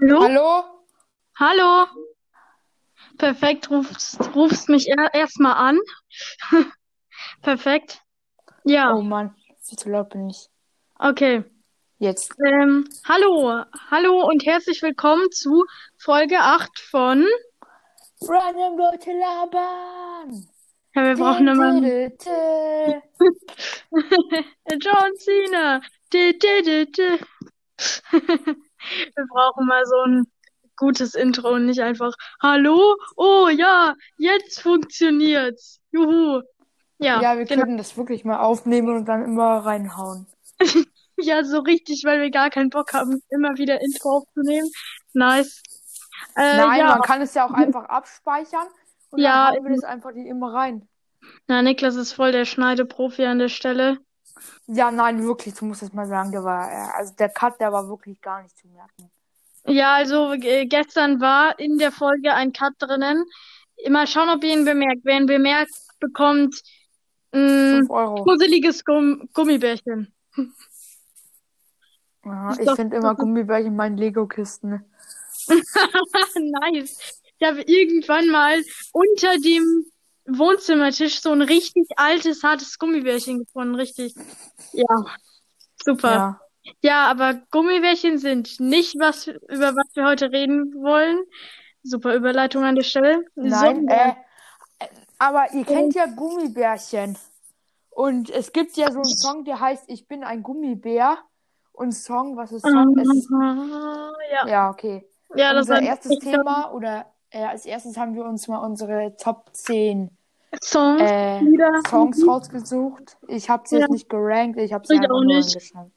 Hallo? Hallo? Hallo? Perfekt, rufst, rufst mich er, erstmal an. Perfekt. Ja, Oh Mann, zu laut bin ich. okay. Jetzt. Ähm, hallo, hallo und herzlich willkommen zu Folge 8 von. Random Leute labern. Ja, wir brauchen dä. John Cena. Wir brauchen mal so ein gutes Intro und nicht einfach Hallo? Oh ja, jetzt funktioniert's. Juhu. Ja, Ja, wir genau. können das wirklich mal aufnehmen und dann immer reinhauen. Ja, so richtig, weil wir gar keinen Bock haben, immer wieder Intro aufzunehmen. Nice. Äh, Nein, ja, man kann es ja auch einfach abspeichern und Ja, dann hauen wir das einfach die immer rein. na, Niklas ist voll der Schneideprofi an der Stelle. Ja, nein, wirklich, du musst es mal sagen, der war, äh, also der Cut, der war wirklich gar nicht zu merken. Ja, also äh, gestern war in der Folge ein Cut drinnen. Mal schauen, ob ihr ihn bemerkt. Wer ihn bemerkt, bekommt ein 5 Euro. fusseliges Gumm Gummibärchen. Ja, ich finde immer Gummibärchen in meinen Lego-Kisten. Nice. Ich habe irgendwann mal unter dem Wohnzimmertisch so ein richtig altes, hartes Gummibärchen gefunden. Richtig. Ja, super. Ja. Ja, aber Gummibärchen sind nicht was, über was wir heute reden wollen. Super Überleitung an der Stelle. Nein, äh, äh, aber ihr kennt ja Gummibärchen. Und es gibt ja so einen Song, der heißt Ich bin ein Gummibär. Und Song, was ist Song? Es ist, ja, ja, okay. ja, das Unser erstes Thema oder äh, als erstes haben wir uns mal unsere Top 10 Songs, äh, Lieder. Songs rausgesucht. Ich habe sie Ja. jetzt nicht gerankt, ich habe sie Ich einfach auch nur nicht. angeschaut.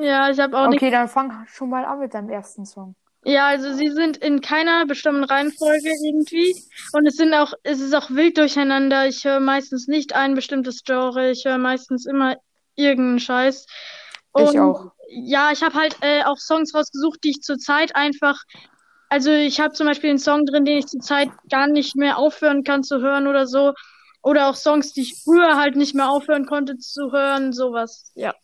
Ja, ich habe auch nicht. Okay, dann fang schon mal an mit deinem ersten Song. Ja, also sie sind in keiner bestimmten Reihenfolge irgendwie. Und es sind auch, es ist auch wild durcheinander. Ich höre meistens nicht ein bestimmtes Genre. Ich höre meistens immer irgendeinen Scheiß. Ich Und auch. ja, ich habe halt äh, auch Songs rausgesucht, die ich zurzeit einfach. Also ich habe zum Beispiel einen Song drin, den ich zurzeit gar nicht mehr aufhören kann zu hören oder so. Oder auch Songs, die ich früher halt nicht mehr aufhören konnte zu hören, sowas. Ja.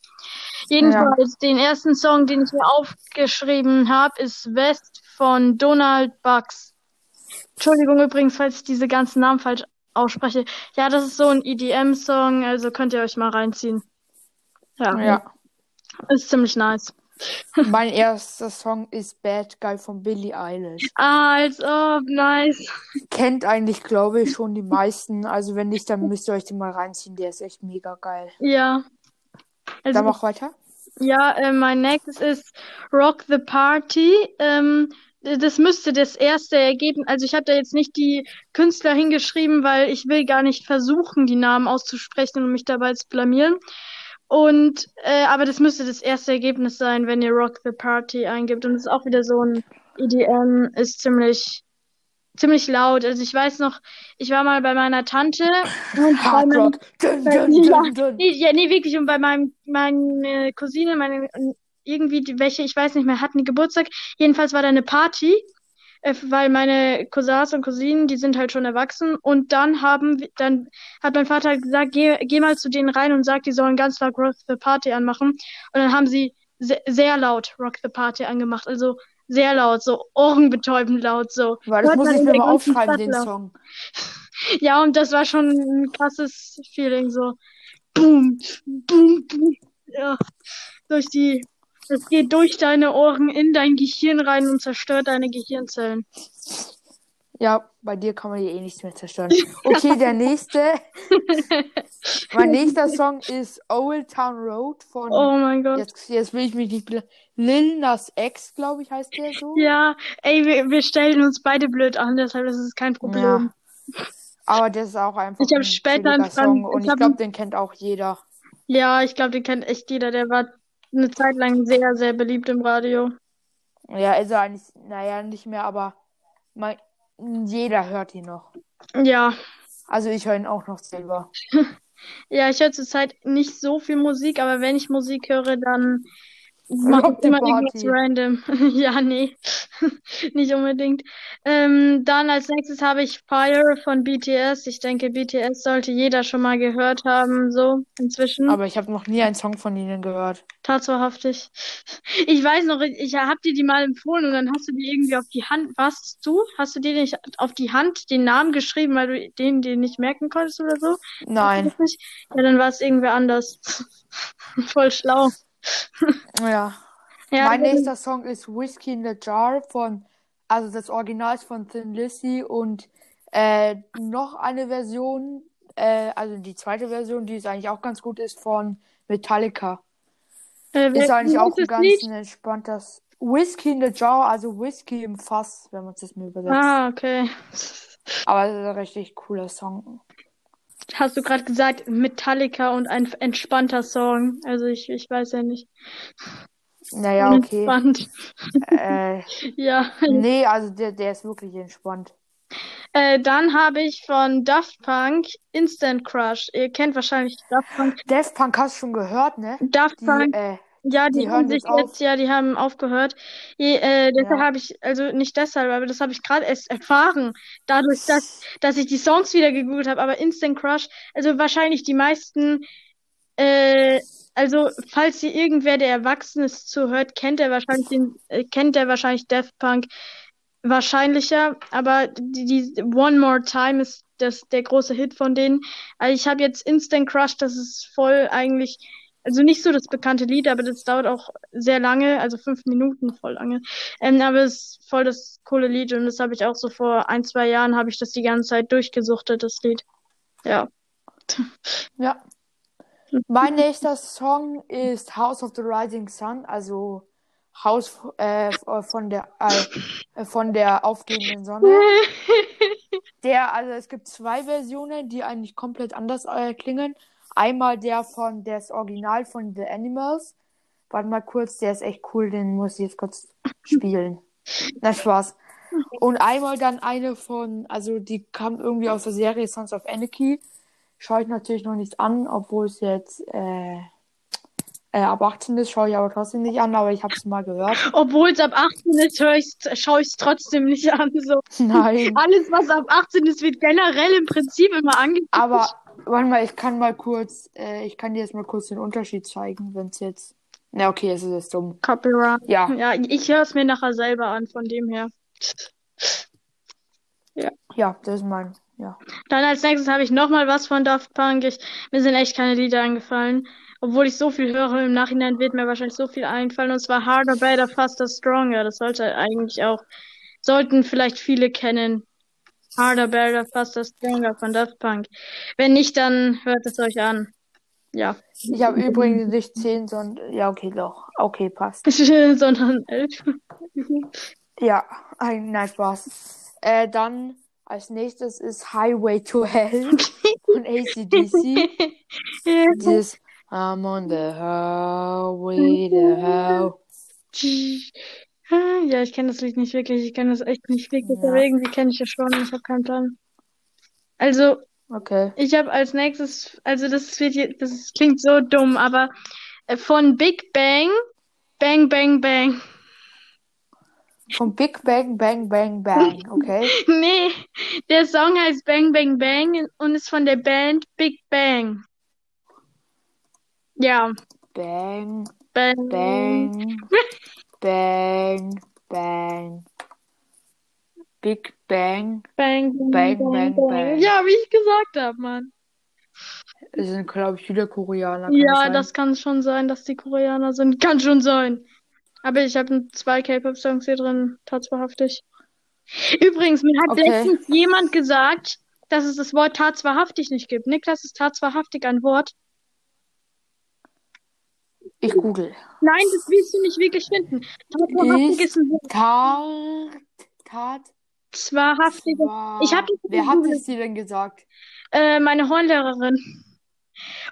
Jedenfalls, den ersten Song, den ich mir aufgeschrieben habe, ist West von Donald Bucks. Entschuldigung übrigens, falls ich diese ganzen Namen falsch ausspreche. Ja, das ist so ein EDM-Song, also könnt ihr euch mal reinziehen. Ja, Ja. ist ziemlich nice. Mein erster Song ist Bad Guy von Billie Eilish. Ah, als ob, nice. Kennt eigentlich, glaube ich, schon die meisten. Also wenn nicht, dann müsst ihr euch den mal reinziehen. Der ist echt mega geil. Ja. Also, Dann mach weiter. Ja, äh, mein nächstes ist Rock the Party. Ähm, das müsste das erste Ergebnis, also ich habe da jetzt nicht die Künstler hingeschrieben, weil ich will gar nicht versuchen, die Namen auszusprechen und mich dabei zu blamieren. Und äh, aber das müsste das erste Ergebnis sein, wenn ihr Rock the Party eingibt. Und es ist auch wieder so ein EDM, ist ziemlich ziemlich laut. Also ich weiß noch, ich war mal bei meiner Tante und bei Hard meinem Rock. Dun, bei- ja. Nee, ja, nee, wirklich. Und bei meinem, meine Cousine, meine, irgendwie, die, welche, ich weiß nicht mehr, hatten die Geburtstag. Jedenfalls war da eine Party, äh, weil meine Cousins und Cousinen, die sind halt schon erwachsen. Und dann haben, dann hat mein Vater gesagt, geh, geh mal zu denen rein und sag, die sollen ganz laut Rock the Party anmachen. Und dann haben sie se sehr laut Rock the Party angemacht. Also sehr laut, so ohrenbetäubend laut, so. Weil das Hört muss ich mir mal aufschreiben, den. Song. Ja, und das war schon ein krasses Feeling, so boom, boom, boom. Ja, durch die, das geht durch deine Ohren in dein Gehirn rein und zerstört deine Gehirnzellen. Ja, bei dir kann man hier eh nichts mehr zerstören. Okay, der nächste. mein nächster Song ist Old Town Road von. Oh mein Gott. Jetzt, jetzt will ich mich nicht. Lil Nas X, glaube ich, heißt der so. Ja, ey, wir, wir stellen uns beide blöd an, deshalb ist es kein Problem. Ja. Aber das ist auch einfach Ich ein später einen Song und ich glaube, den kennt auch jeder. Ja, ich glaube, den kennt echt jeder. Der war eine Zeit lang sehr, sehr beliebt im Radio. Ja, ist er eigentlich, naja, nicht mehr, aber mein, jeder hört ihn noch. Ja, Also ich höre ihn auch noch selber. ja, ich höre zurzeit nicht so viel Musik, aber wenn ich Musik höre, dann the immer irgendwas random. Ja, nee, nicht unbedingt. Ähm, dann als nächstes habe ich Fire von BTS. Ich denke, BTS sollte jeder schon mal gehört haben, so inzwischen. Aber ich habe noch nie einen Song von ihnen gehört. Tatsächlich. Ich weiß noch, ich habe dir die mal empfohlen und dann hast du die irgendwie auf die Hand. Warst du? Hast du dir nicht auf die Hand den Namen geschrieben, weil du den, den nicht merken konntest oder so? Nein. Ja, dann war es irgendwer anders. Voll schlau. Ja. Ja, mein nächster Song ist Whiskey in the Jar von, also das Original ist von Thin Lizzy und äh, noch eine Version, äh, also die zweite Version, die ist eigentlich auch ganz gut, ist von Metallica. äh, Ist eigentlich auch ein ganz Lied? entspanntes Whiskey in the Jar, also Whisky im Fass, wenn man es das mal übersetzt. Ah, okay. Aber es ist ein richtig cooler Song. Hast du gerade gesagt, Metallica und ein entspannter Song. Also ich, ich weiß ja nicht. Naja, okay. Entspannt. äh, Ja. nee, also der, der ist wirklich entspannt. Äh, dann habe ich von Daft Punk Instant Crush. Ihr kennt wahrscheinlich Daft Punk. Daft Punk hast du schon gehört, ne? Daft Die, Punk, äh, ja, die, die haben sich jetzt ja, die haben aufgehört. Je, äh, deshalb Ja. habe ich, also nicht deshalb, aber das habe ich gerade erst erfahren, dadurch, dass, dass ich die Songs wieder gegoogelt habe. Aber Instant Crush, also wahrscheinlich die meisten, äh, also falls hier irgendwer, der Erwachsenes zuhört, kennt er wahrscheinlich den, äh, kennt er wahrscheinlich Daft Punk wahrscheinlicher, aber die, die One More Time ist das der große Hit von denen. Also ich habe jetzt Instant Crush, das ist voll eigentlich, also nicht so das bekannte Lied, aber das dauert auch sehr lange, also fünf Minuten voll lange. Ähm, aber es ist voll das coole Lied und das habe ich auch so vor ein, zwei Jahren habe ich das die ganze Zeit durchgesuchtet, das Lied. Ja. Ja. Mein nächster Song ist House of the Rising Sun, also Haus äh, von der äh, von der aufgehenden Sonne. Der, also es gibt zwei Versionen, die eigentlich komplett anders äh, klingen. Einmal der von das Original von The Animals. Warte mal kurz, der ist echt cool, den muss ich jetzt kurz spielen. Na Spaß. Und einmal dann eine von, also die kam irgendwie aus der Serie Sons of Anarchy. Schaue ich natürlich noch nicht an, obwohl es jetzt äh, äh, ab 18 ist, schaue ich aber trotzdem nicht an, aber ich habe es mal gehört. Obwohl es ab 18 ist, schaue ich es trotzdem nicht an. So. Nein. Alles, was ab 18 ist, wird generell im Prinzip immer angeguckt. Aber warte mal, ich kann mal kurz, äh, ich kann dir jetzt mal kurz den Unterschied zeigen, wenn es jetzt. Na okay, es ist jetzt dumm. Copyright. Ja, Ja, ich höre es mir nachher selber an, von dem her. ja, das ist mein. Ja. Dann als nächstes habe ich nochmal was von Daft Punk. Ich, mir sind echt keine Lieder eingefallen. Obwohl ich so viel höre, im Nachhinein wird mir wahrscheinlich so viel einfallen. Und zwar Harder, Better, Faster, Stronger. Das sollte eigentlich auch, sollten vielleicht viele kennen. Harder, Better, Faster, Stronger von Daft Punk. Wenn nicht, dann hört es euch an. Ja. Ich habe übrigens nicht 10, sondern. Ja, okay, doch. Okay, passt. Sondern elf. Ja, ein, nein, Spaß. Äh, dann als nächstes ist Highway to Hell von ACDC. Dieses I'm on the highway to hell. Ja, ich kenne das Lied nicht wirklich. Ich kenne das echt nicht wirklich. Ja. Aber irgendwie kenne ich es schon. Ich habe keinen Plan. Also, Okay. ich habe als nächstes, also das wird das klingt so dumm, aber äh, von Big Bang, Bang, Bang, Bang. Von Big Bang, Bang, Bang, Bang. Okay. Nee, der Song heißt Bang, Bang, Bang und ist von der Band Big Bang. Ja, Bang, Bang. Bang, Bang, Bang. Big Bang. Bang, Bang, bang, bang. Ja, wie ich gesagt habe, Mann. Es sind, glaube ich, viele Koreaner. Ja, sein. das kann schon sein, dass die Koreaner sind. Kann schon sein. Aber ich habe zwei K-Pop-Songs hier drin, tatsächlich. Übrigens, mir hat Okay. letztens jemand gesagt, dass es das Wort tatsächlich nicht gibt. Niklas, ist tatsächlich ein Wort? Ich google. Nein, das wirst du nicht wirklich finden. Tatsächlich Ist-. Tat, Tat, Wahrhaftig. Ich hab Wer hat es dir denn gesagt? Äh, meine Hornlehrerin.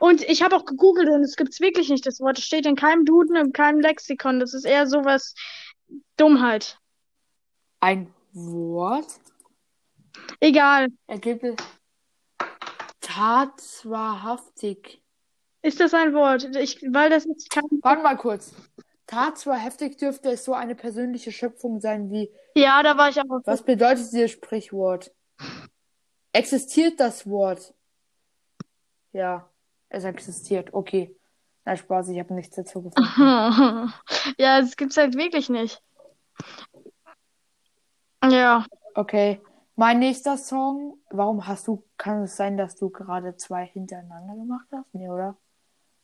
Und ich habe auch gegoogelt und es gibt's wirklich nicht, das Wort. Es steht in keinem Duden, in keinem Lexikon. Das ist eher sowas Dummheit. Ein Wort? Egal. Ergibt es tatswahrhaftig. Ist das ein Wort? Ich, weil das jetzt kein. Warte mal kurz. Tat zwar heftig dürfte es so eine persönliche Schöpfung sein wie. Ja, da war ich auch. Was bedeutet dieses Sprichwort? Existiert das Wort? Ja, es existiert. Okay. Na Spaß, ich habe nichts dazu gefunden. ja, es gibt's halt wirklich nicht. Ja. Okay. Mein nächster Song. Warum hast du, kann es sein, dass du gerade zwei hintereinander gemacht hast? Nee, oder?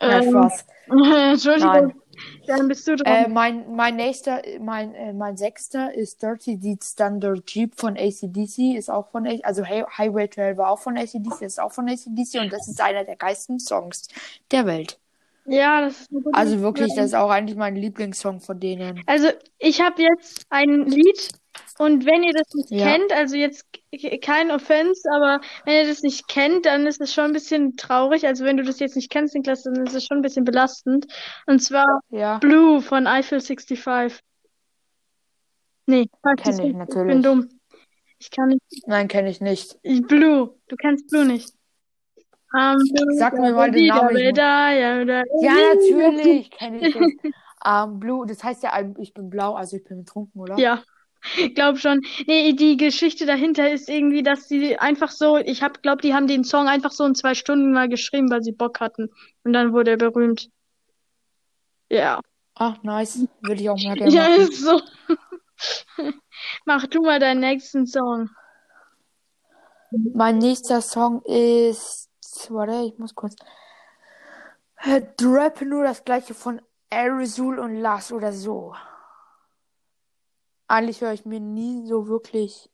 Ähm, Spaß. Entschuldigung. Nein. Dann bist du Äh, dran. mein, mein nächster, mein, äh, mein sechster ist Dirty Deeds Thunder Jeep von ACDC, ist auch von, A- also Hi- Highway Trail war auch von ACDC, ist auch von ACDC und das ist einer der geilsten Songs der Welt. ja, das ist eine gute Also wirklich, das ist auch eigentlich mein Lieblingssong von denen. Also, ich habe jetzt ein Lied und wenn ihr das nicht Ja. kennt, also jetzt kein Offense, aber wenn ihr das nicht kennt, dann ist es schon ein bisschen traurig. Also, wenn du das jetzt nicht kennst, Niklas, dann ist es schon ein bisschen belastend. Und zwar Ja, Blue von Eiffel 65. Nee, falsch, Kenn ich ich natürlich. bin dumm. Ich kann nicht. nein, kenne ich nicht. Blue. Du kennst Blue nicht. Um, Sag mir mal den Namen, ich da, ja, natürlich kenne ich das. Ähm, Blue, das heißt ja, ich bin blau, also ich bin betrunken, oder? Ja, glaub schon. Nee, die Geschichte dahinter ist irgendwie, dass sie einfach so, ich hab, glaub, die haben den Song einfach so in zwei Stunden mal geschrieben, weil sie Bock hatten. Und dann wurde er berühmt. Ja. Ach, nice. Würde ich auch mal gerne Ja, ist so. Mach du mal deinen nächsten Song. Mein nächster Song ist. Warte, ich muss kurz. Äh, Rap nur das gleiche von Arizul und Lars oder so. Eigentlich höre ich mir nie so wirklich.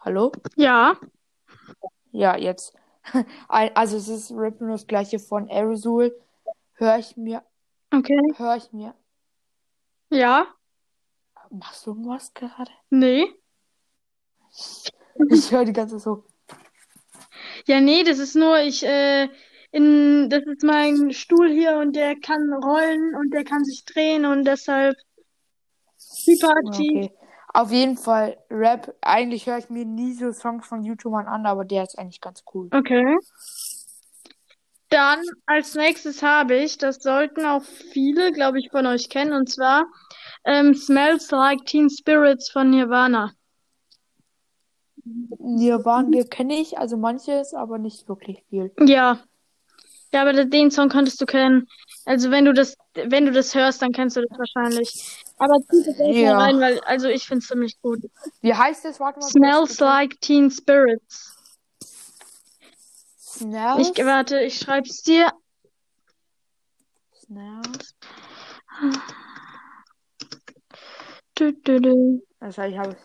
Hallo? Ja. Ja, jetzt. Also es ist Rap nur das gleiche von Arizul. Höre ich mir, Okay. höre ich mir. Ja. Machst du was gerade? Nee. Ich höre die ganze Zeit so. Ja, nee, das ist nur, ich, äh, in, das ist mein Stuhl hier und der kann rollen und der kann sich drehen und deshalb hyperaktiv. Okay. Auf jeden Fall Rap. Eigentlich höre ich mir nie so Songs von YouTubern an, aber der ist eigentlich ganz cool. Okay. Dann als nächstes habe ich, das sollten auch viele, glaube ich, von euch kennen, und zwar ähm, Smells Like Teen Spirits von Nirvana. Nirvana kenne ich, also manches, aber nicht wirklich viel. Ja. Ja, aber den Song konntest du kennen. Also wenn du das, wenn du das hörst, dann kennst du das wahrscheinlich. Aber zieh das erst Ja. mal rein, weil, also ich finde es ziemlich gut. Wie heißt es? Warte mal. Smells. Like Teen Spirits. Smells. Ich, warte, ich schreib's dir. Smells. Du, du, du. Also ich habe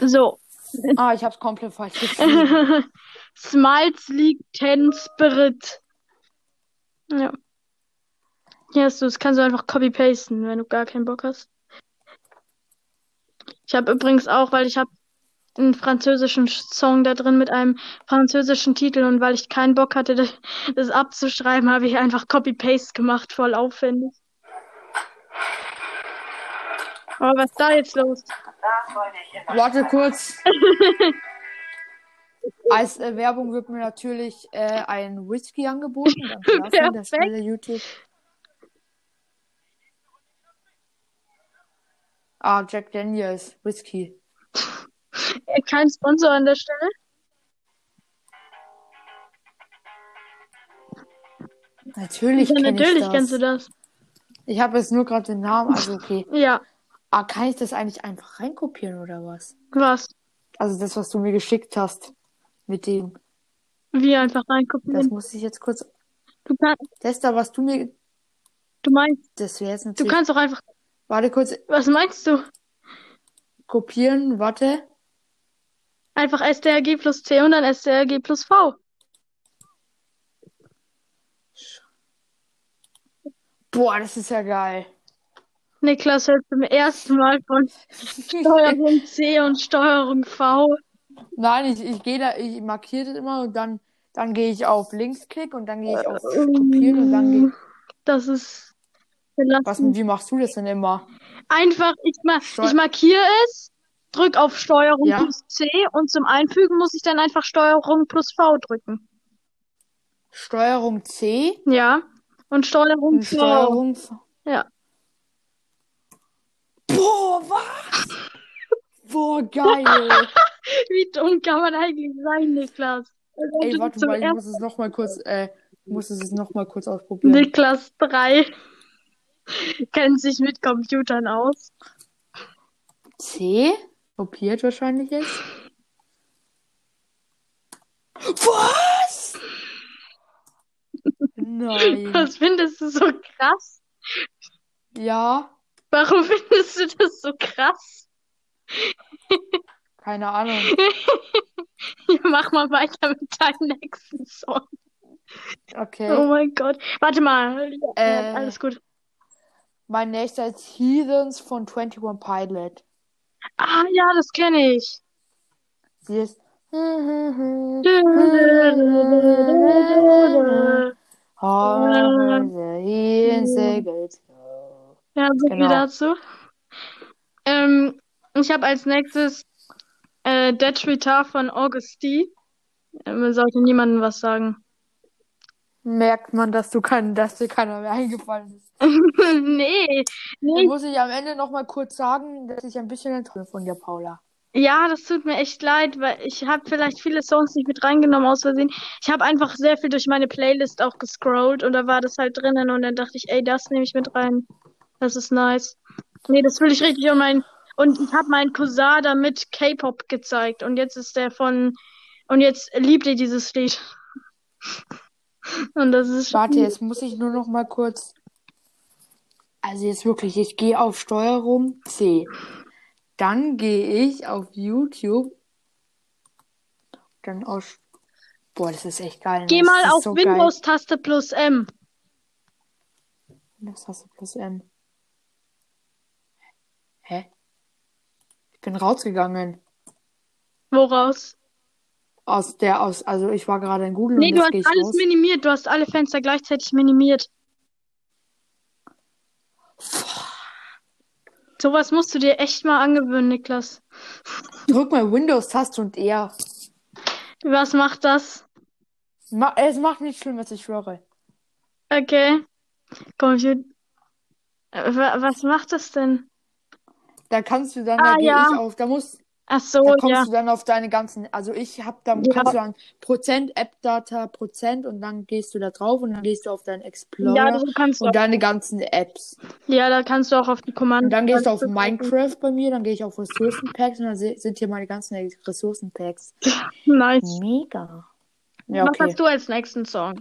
So. Ah, ich habe es komplett falsch geschrieben. Smiles League Ten Spirit. Ja. Hier hast du, das kannst du einfach copy-pasten, wenn du gar keinen Bock hast. Ich habe übrigens auch, weil ich habe einen französischen Song da drin mit einem französischen Titel und weil ich keinen Bock hatte, das, das abzuschreiben, habe ich einfach Copy-Paste gemacht, voll aufwendig. Aber was ist da jetzt los? Warte kurz. Als äh, Werbung wird mir natürlich äh, ein Whisky angeboten. Danke dafür der. Stelle YouTube. Ah, Jack Daniels Whisky. Kein Sponsor an der Stelle. Natürlich Ja, natürlich das. kennst du das. Ich habe jetzt nur gerade den Namen, also okay. Ja, Ah, kann ich das eigentlich einfach reinkopieren oder was? was? Also das, was du mir geschickt hast mit dem. Wie einfach Das reinkopieren. muss ich jetzt kurz. Du, kann, Das da, was du mir. du meinst, Das wäre jetzt du kannst doch einfach. Warte kurz. Was meinst du? Kopieren, warte. Einfach STRG plus C und dann STRG plus V. Boah, das ist ja geil. Niklas hört zum ersten Mal von Steuerung C und Steuerung V. Nein, ich, ich gehe da, ich markiere das immer und dann, dann gehe ich auf Linksklick und dann gehe ich auf Äh, Kopieren und dann gehe Das ist Was, belastend. wie machst du das denn immer? Einfach, ich, ma Steu- ich markiere es, drück auf Steuerung Ja. plus C und zum Einfügen muss ich dann einfach Steuerung plus V drücken. Steuerung C? Ja. Und Steuerung Und V. Steuerung. Ja. Boah, was? Boah, geil. Wie dumm kann man eigentlich sein, Niklas? Ey, warte mal, ich muss es noch mal kurz, äh, muss es noch mal kurz ausprobieren. Niklas 3 kennt sich mit Computern aus. C? Kopiert wahrscheinlich jetzt. Was? Nein. Was findest du so krass? Ja, Warum findest du das so krass? Keine Ahnung. Mach mal weiter mit deinem nächsten Song. Oh Okay. mein Gott. Warte mal. Äh. alles gut. Mein nächster ist Heathens von 21 Pilot. Ah, ja, das kenne ich. Sie ist. Ja, so viel Genau. dazu. Ähm, ich habe als nächstes äh, Dead Guitar von Augusty. Äh, Man sollte niemandem was sagen. Merkt man, dass du kein, dass dir keiner mehr eingefallen ist. nee, Dann nee. muss ich am Ende noch mal kurz sagen, dass ich ein bisschen enttäuscht von dir, Paula. Ja, das tut mir echt leid, weil ich habe vielleicht viele Songs nicht mit reingenommen aus Versehen. Ich habe einfach sehr viel durch meine Playlist auch gescrollt und da war das halt drinnen und dann dachte ich, ey, das nehme ich mit rein. Das ist nice. Nee, das fühle ich richtig und mein und ich habe meinen Cousin damit K-Pop gezeigt und jetzt ist der von und jetzt liebt er dieses Lied. Und das ist Warte, jetzt muss ich nur noch mal kurz. Also jetzt wirklich, ich gehe auf Steuerung C. Dann gehe ich auf YouTube. Dann auf. Boah, das ist echt geil. ne? Geh Das mal auf so. Windows-Taste plus M. Du plus M. Hä? Ich bin rausgegangen. Woraus? Aus der, aus, also ich war gerade in Google Nee, und du hast alles raus. minimiert. Du hast alle Fenster gleichzeitig minimiert. Sowas musst du dir echt mal angewöhnen, Niklas. Drück mal Windows-Taste und R. Was macht das? Ma es macht nichts Schlimmes, ich schwöre. Okay. Computer. Wa- Was macht das denn? Da kannst du dann, Ah, da gehe ja. auf, da muss, Ach so, da kommst ja. du dann auf deine ganzen, also ich hab, da Ja. kannst du dann Prozent, App-Data, Prozent und dann gehst du da drauf und dann gehst du auf deinen Explorer Ja, du kannst du und auch, deine ganzen Apps. ja, da kannst du auch auf die Kommanden. Und dann gehst du auf Minecraft bei mir, dann gehe ich auf Ressourcenpacks und dann sind hier meine ganzen Ressourcenpacks. Nice. Mega. Ja, Was okay. hast du als nächsten Song?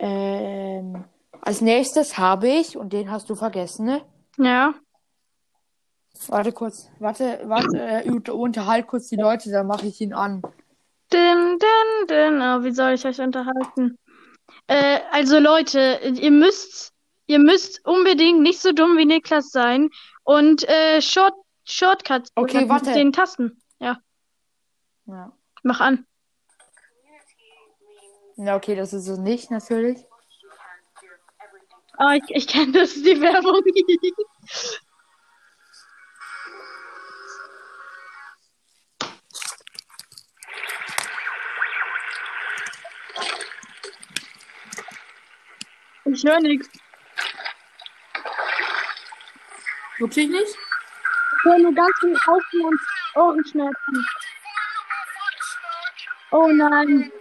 Ähm, als nächstes habe ich, und den hast du vergessen, ne? Ja. Warte kurz, warte, warte, äh, unter- unterhalt kurz die Leute, dann mache ich ihn an. Din, din, din. Oh, wie soll ich euch unterhalten? Äh, also Leute, ihr müsst, ihr müsst unbedingt nicht so dumm wie Niklas sein und äh, Short, Shortcuts Okay, mit warte. den Tasten. Ja, Ja. mach an. Ja, okay, das ist so nicht, natürlich. Ah, ich, ich kenne das, die Werbung. Ich höre nichts. Wirklich nicht? Ich höre nur ganz viel Augen und Ohrenschmerzen. Oh nein.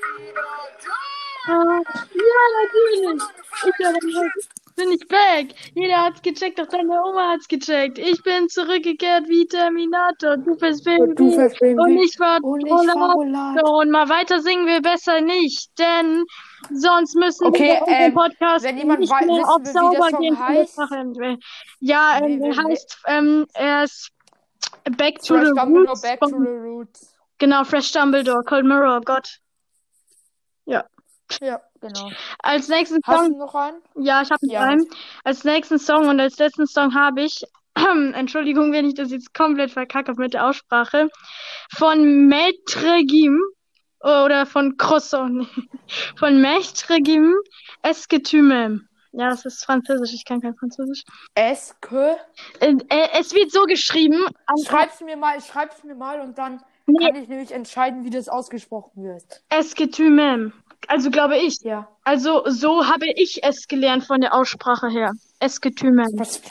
Ah, ja, natürlich. Ich höre den bin ich back. Jeder hat's gecheckt, auch deine Oma hat's gecheckt. Ich bin zurückgekehrt wie Terminator. Du bist Baby. Du fährst Baby. Und ich war Und ich war. Und mal weiter singen wir besser nicht, denn sonst müssen Okay, wir ähm, Podcast wenn jemand nicht wei- mehr auf sauber gehen heißt? Ja, Nee, ähm, er wer- heißt, ähm, er ist Back to Fresh the Dumbledore, Roots back to the roots. Genau, Fresh Dumbledore, Cold Mirror, Gott. Ja, genau. Als nächsten Hast Song, du noch einen? ja, ich habe noch Ja, einen. Als nächsten Song und als letzten Song habe ich, Entschuldigung, wenn ich das jetzt komplett verkacke mit der Aussprache, von Maître Gim oder von Croissant, von Maître Gim, Esquetume. Ja, das ist Französisch, ich kann kein Französisch. Eske. Äh, äh, es wird so geschrieben. Schreib's mir mal, schreib's mir mal und dann Nee. kann ich nämlich entscheiden, wie das ausgesprochen wird. Esquetume. Also glaube ich. Ja. Also so habe ich es gelernt von der Aussprache her. Esketümen. Was?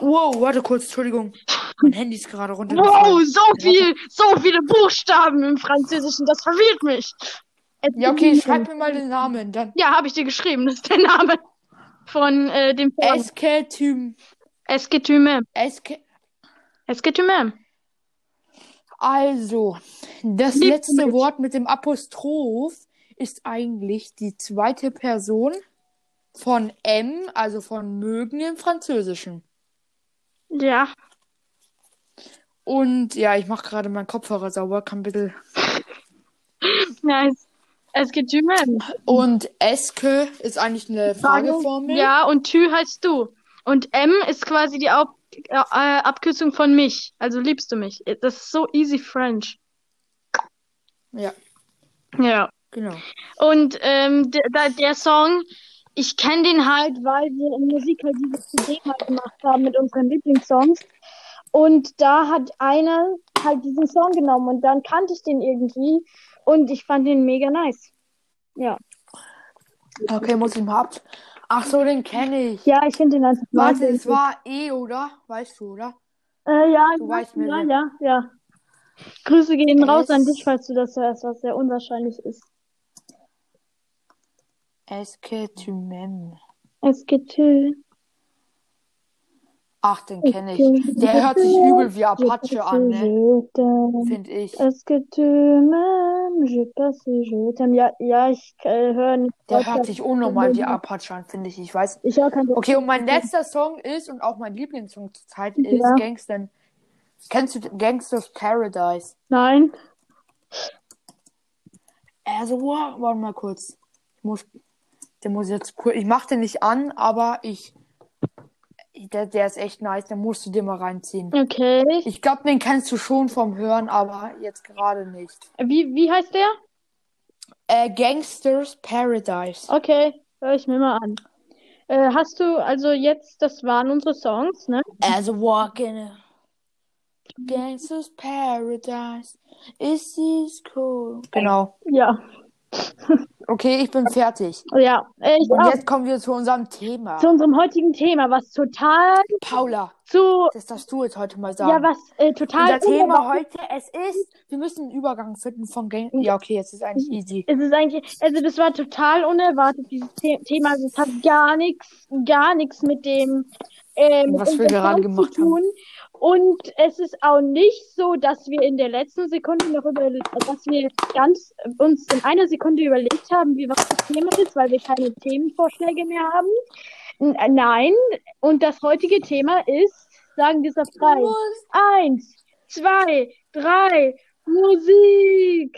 Wow, warte kurz, Entschuldigung. Mein Handy ist gerade runter. Wow, so viel, so viele Buchstaben im Französischen, das verwirrt mich. Ja, okay, schreib mir mal den Namen. Dann. Ja, habe ich dir geschrieben, das ist der Name von äh, dem Vornamen. Esketüm. Esketümen. Eske. Esketümen. Also, das Lieb letzte. Wort mit dem Apostroph ist eigentlich die zweite Person von M, also von mögen im Französischen. Ja. Und ja, ich mache gerade meinen Kopfhörer sauber, kann bitte. Nice. Esketümen. Und Eske ist eigentlich eine Frageformel. Ja, und Tü heißt du. Und M ist quasi die Ab äh, Abkürzung von mich. Also liebst du mich. Das ist so easy French. Ja, Ja. Genau. Und ähm, der, der, Song, ich kenne den halt, weil wir in Musik halt dieses CD mal gemacht haben mit unseren Lieblingssongs. Und da hat einer halt diesen Song genommen und dann kannte ich den irgendwie und ich fand den mega nice. Ja. Okay, muss ich mal ab. Ach so, den kenne ich. Ja, ich finde den einfach Warte, es war E, oder? Weißt du, oder? Äh, ja, Du ja, weißt mir ja, den. ja, ja. Grüße gehen raus an dich, falls du das hörst, was sehr unwahrscheinlich ist. Eske tu m'aimes. Es geht tü. Ach, den kenne ich. Der hört sich übel wie Apache an, ne? Finde ich. Est-ce que tu m'aimes? Je passe, je t'aime. Ja, ja, ich äh, höre nicht. Der hört sich unnormal wie Apache an, finde ich. Ich weiß. Ich höre kein Okay, und mein letzter Song ist und auch mein Lieblingssong zurzeit ist Ja. Gangstern. Kennst du Gangsters Paradise? Nein. Also, wow, warte mal kurz. Ich muss, der muss jetzt kurz, ich mach den nicht an, aber ich, der, der ist echt nice, den musst du dir mal reinziehen. Okay. Ich glaube, den kennst du schon vom Hören, aber jetzt gerade nicht. Wie, wie heißt der? Äh, Gangsters Paradise. Okay, höre ich mir mal an. Äh, hast du, also jetzt, das waren unsere Songs, ne? As I walk in a Gangsters Paradise. Is this cool? Genau. Ja. Okay, ich bin fertig. Ja. Ich Und auch. jetzt kommen wir zu unserem Thema. Zu unserem heutigen Thema, was total Paula, zu, das darfst du jetzt heute mal sagen. ja, was äh, total Unser Thema heute, es ist, wir müssen einen Übergang finden von Gang. Ja, okay, jetzt ist eigentlich easy. Es ist eigentlich, also das war total unerwartet, dieses The Thema. Also es hat gar nichts, gar nichts mit dem, äh, mit Was wir gerade gemacht zu tun. Und es ist auch nicht so, dass wir in der letzten Sekunde noch über, dass wir ganz uns in einer Sekunde überlegt haben, wie was das Thema ist, weil wir keine Themenvorschläge mehr haben. N äh, nein. Und das heutige Thema ist, sagen wir es auf drei. Eins, zwei, drei, Musik.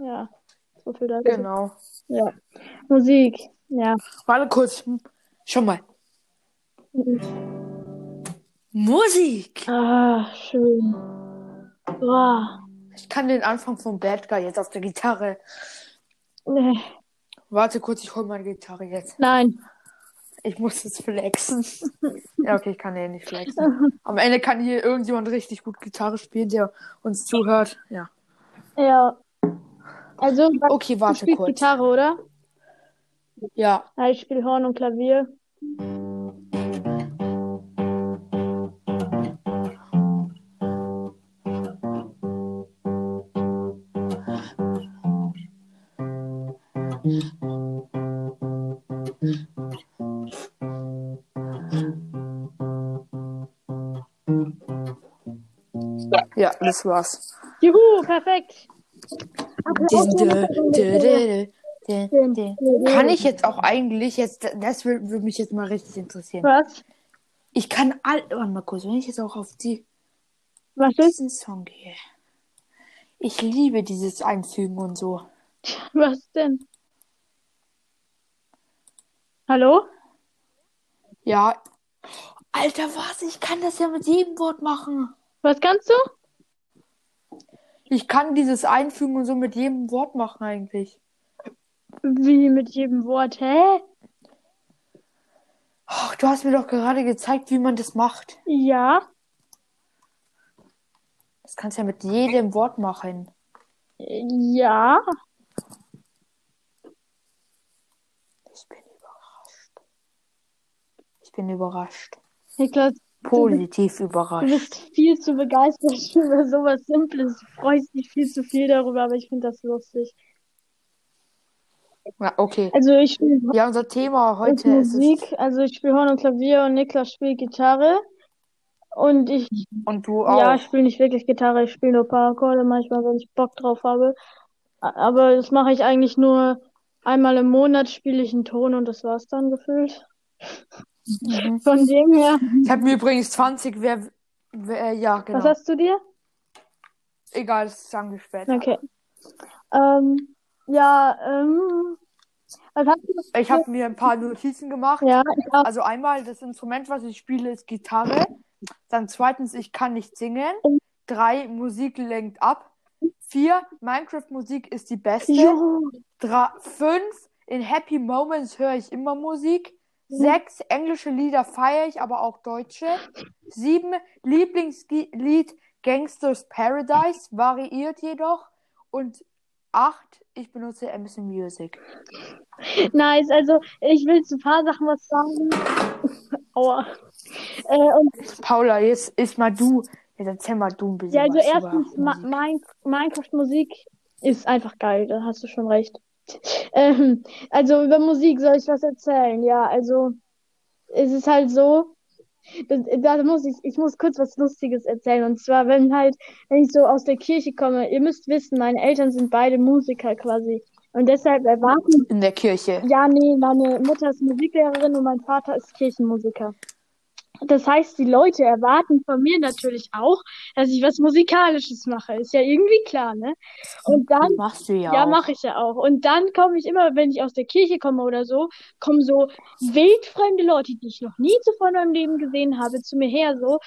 Ja, so viel dazu. Genau. Ja, Musik. Ja. Warte kurz. Schon mal. Musik. Ah, schön. Boah. Ich kann den Anfang von Bad Guy jetzt auf der Gitarre. Nee. Warte kurz, ich hol meine Gitarre jetzt. Nein. Ich muss es flexen. ja, okay, ich kann den nicht flexen. Am Ende kann hier irgendjemand richtig gut Gitarre spielen, der uns zuhört. Ja. Ja. Also, Okay, du warte spielst kurz. Gitarre, oder? Ja. Ja, ich spiele Horn und Klavier. Ja, das war's. Juhu, perfekt. Diesen, dö, dö, dö, dö, dö, dö. Kann ich jetzt auch eigentlich jetzt, das würde würd mich jetzt mal richtig interessieren. Was? Ich kann all, warte mal kurz, wenn ich jetzt auch auf die, Was ist? diesen Song gehe. Ich liebe dieses Einfügen und so. Was denn? Hallo? Ja. Alter, was? Ich kann das ja mit jedem Wort machen. Was kannst du? Ich kann dieses Einfügen und so mit jedem Wort machen eigentlich. Wie mit jedem Wort, hä? Ach, du hast mir doch gerade gezeigt, wie man das macht. Ja. Das kannst du ja mit jedem Wort machen. Ja. Ich bin überrascht. Ich bin überrascht. Niklas, Positiv du überrascht. bist viel zu begeistert über sowas Simples. Du freust dich viel zu viel darüber, aber ich finde das lustig. Ja, okay. Also ich spiele Ja, unser Thema heute ist Musik, also ich spiele Horn und Klavier und Niklas spielt Gitarre. Und ich, und du ja, auch. ich spiele nicht wirklich Gitarre, ich spiele nur ein paar Akkorde manchmal, wenn ich Bock drauf habe. Aber das mache ich eigentlich nur einmal im Monat spiele ich einen Ton und das war's dann gefühlt. Mhm. Von dem her, Ich habe mir übrigens 20, wer, wer ja, genau. was hast du dir? Egal, das sagen wir später. Okay. Ähm, ja, ähm, was hast du? Ich habe mir ein paar Notizen gemacht. Ja. Also einmal, das Instrument, was ich spiele, ist Gitarre. Dann zweitens, ich kann nicht singen. Drei, Musik lenkt ab. Vier, Minecraft-Musik ist die beste. Jo. Drei, fünf, in Happy Moments höre ich immer Musik. Sechs, englische Lieder feiere ich, aber auch deutsche. Sieben, Lieblingslied Gangsters Paradise, variiert jedoch. Und acht, ich benutze Amazon Music. Nice, also ich will zu ein paar Sachen was sagen. Aua. Äh, Paula, jetzt ist mal du. Jetzt erzähl mal du ein bisschen ja, also erstens, Ma Musik. Min Minecraft-Musik ist einfach geil, da hast du schon recht. Ähm, also über Musik soll ich was erzählen? Ja, also es ist halt so, da, da muss ich, ich muss kurz was Lustiges erzählen. Und zwar, wenn halt, wenn ich so aus der Kirche komme, ihr müsst wissen, meine Eltern sind beide Musiker quasi. Und deshalb erwarten In der Kirche. Ja, nee, meine Mutter ist Musiklehrerin und mein Vater ist Kirchenmusiker. Das heißt, die Leute erwarten von mir natürlich auch, dass ich was Musikalisches mache. Ist ja irgendwie klar, ne? Und dann, Das machst du ja ja, mache ich ja auch. Und dann komme ich immer, wenn ich aus der Kirche komme oder so, kommen so wildfremde Leute, die ich noch nie zuvor in meinem Leben gesehen habe, zu mir her so,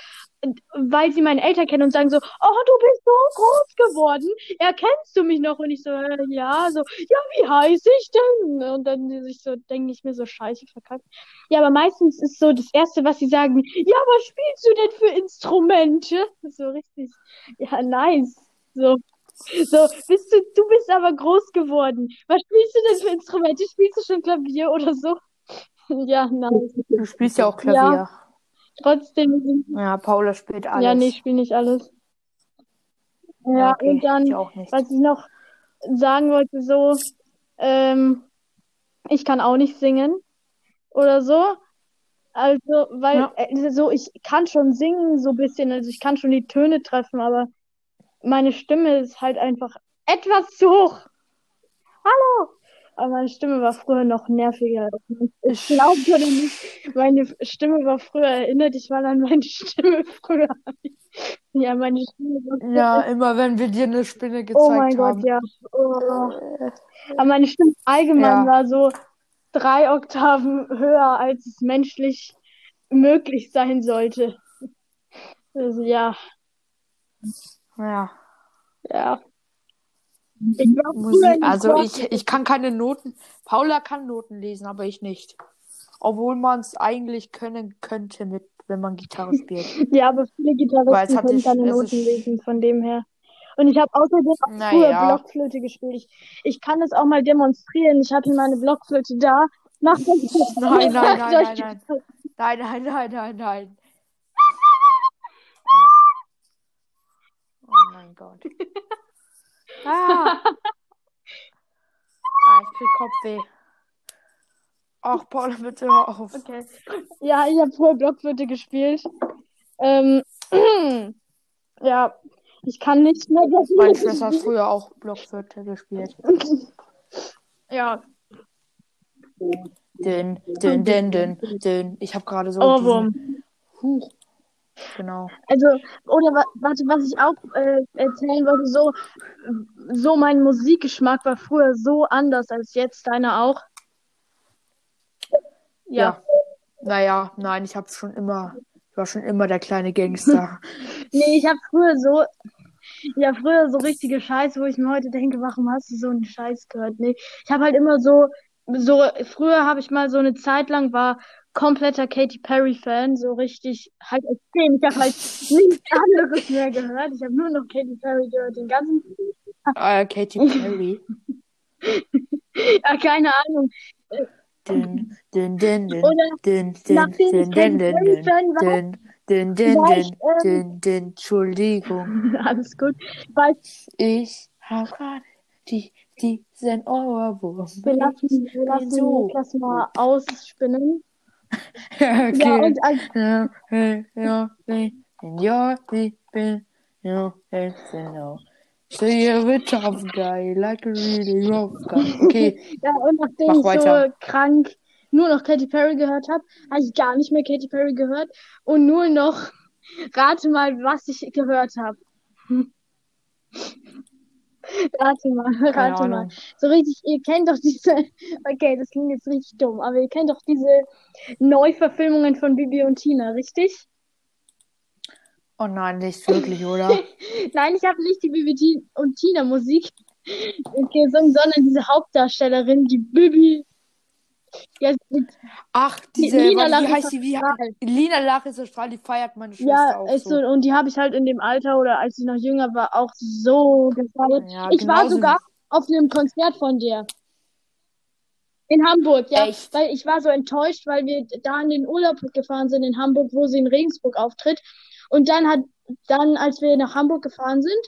weil sie meine Eltern kennen und sagen so, oh, du bist so groß geworden. Erkennst du mich noch? Und ich so, äh, ja, so, ja, wie heiß ich denn? Und dann ich so, denke ich mir so, scheiße, verkackt. Ja, aber meistens ist so das Erste, was sie sagen, ja, was spielst du denn für Instrumente? So richtig, ja, nice. So, so, bist du, du bist aber groß geworden. Was spielst du denn für Instrumente? Spielst du schon Klavier oder so? Ja, nice. Du spielst ja auch Klavier. Trotzdem, Ja, Paula spielt alles. ja, nee, ich spiele nicht alles. Ja, okay, und dann, ich was ich noch sagen wollte, so, ähm, ich kann auch nicht singen oder so. Also, weil, Ja. äh, so, ich kann schon singen, so ein bisschen, also ich kann schon die Töne treffen, aber meine Stimme ist halt einfach etwas zu hoch. Hallo! Aber meine Stimme war früher noch nerviger. Ich glaube oder nicht, meine Stimme war früher, erinnert dich mal an meine Stimme früher. Ja, meine Stimme war früher Ja, immer wenn wir dir eine Spinne gezeigt Oh mein haben. Gott, ja. Oh. Aber meine Stimme allgemein Ja. war so drei Oktaven höher, als es menschlich möglich sein sollte. Also, ja, Ja. ja. Ich Musik, also ich, ich kann keine Noten. Paula kann Noten lesen, aber ich nicht. Obwohl man es eigentlich können könnte, mit, wenn man Gitarre spielt. Ja, aber viele Gitarristen können sich- keine Noten lesen, von dem her. Und ich habe außerdem auch Naja. früher Blockflöte gespielt. Ich, ich kann es auch mal demonstrieren. Ich habe hier meine Blockflöte da. Macht das Nein, nein, nein, nein, euch- nein. Nein, nein, nein, nein, nein. Oh mein Gott. Ah. ah, ich krieg Kopfweh. Ach, Paula, bitte hör auf. Okay. Ja, ich habe früher Blockflöte gespielt. Ähm, ja, ich kann nicht mehr. Meine Schwester hat früher auch Blockflöte gespielt. Ja, Dünn, dünn, dünn, dünn, dünn. Ich habe gerade so Ohrwurm. diesen Huch. Genau. Also, oder wa warte, was ich auch äh, erzählen wollte, so, so mein Musikgeschmack war früher so anders als jetzt, deiner auch. Ja. Ja. Naja, nein, ich habe schon immer, ich war schon immer der kleine Gangster. Nee, ich habe früher so, ja, früher so richtige Scheiße, wo ich mir heute denke, warum hast du so einen Scheiß gehört? Nee, ich habe halt immer so, so, früher habe ich mal so eine Zeit lang war kompletter Katy Perry Fan, so richtig, halt extrem. Ich habe halt nichts anderes mehr gehört. Ich habe nur noch Katy Perry gehört, den ganzen, äh, Katy Perry. ja, keine Ahnung. Dün, dün, dün, dün, Oder dün, dün, dün, dün, dün, dün, dün, dün, dün, dün, Entschuldigung. alles gut, war ich Ich hab gerade die, diesen Ohrwurm. Wir lassen, wir lassen so Niklas mal ausspinnen. Ja, Ja, okay. und als, Ja, ja, hey, in your deep in, you hey, know. So you're a tough guy, like a really rough guy. Okay, ja, und nachdem Mach ich weiter. so krank nur noch Katy Perry gehört habe, habe ich gar nicht mehr Katy Perry gehört und nur noch, rate mal, was ich gehört habe. Rate mal, rate mal. So richtig, ihr kennt doch diese, okay, das klingt jetzt richtig dumm, aber ihr kennt doch diese Neuverfilmungen von Bibi und Tina, richtig? Oh nein, nicht wirklich, oder? Nein, ich habe nicht die Bibi und Tina Musik gesungen, sondern diese Hauptdarstellerin, die Bibi. Ja, Ach, die diese, Lina warte, wie heißt die? Wie. Lina Larissa Strahl, die feiert meine Schwester Ja, auch ist so. so, und die habe ich halt in dem Alter oder als ich noch jünger war auch so gefeiert. Ja, Ich war sogar auf einem Konzert von der. In Hamburg, ja. Echt? Weil ich war so enttäuscht, weil wir da in den Urlaub gefahren sind in Hamburg, wo sie in Regensburg auftritt. Und dann hat, dann, als wir nach Hamburg gefahren sind,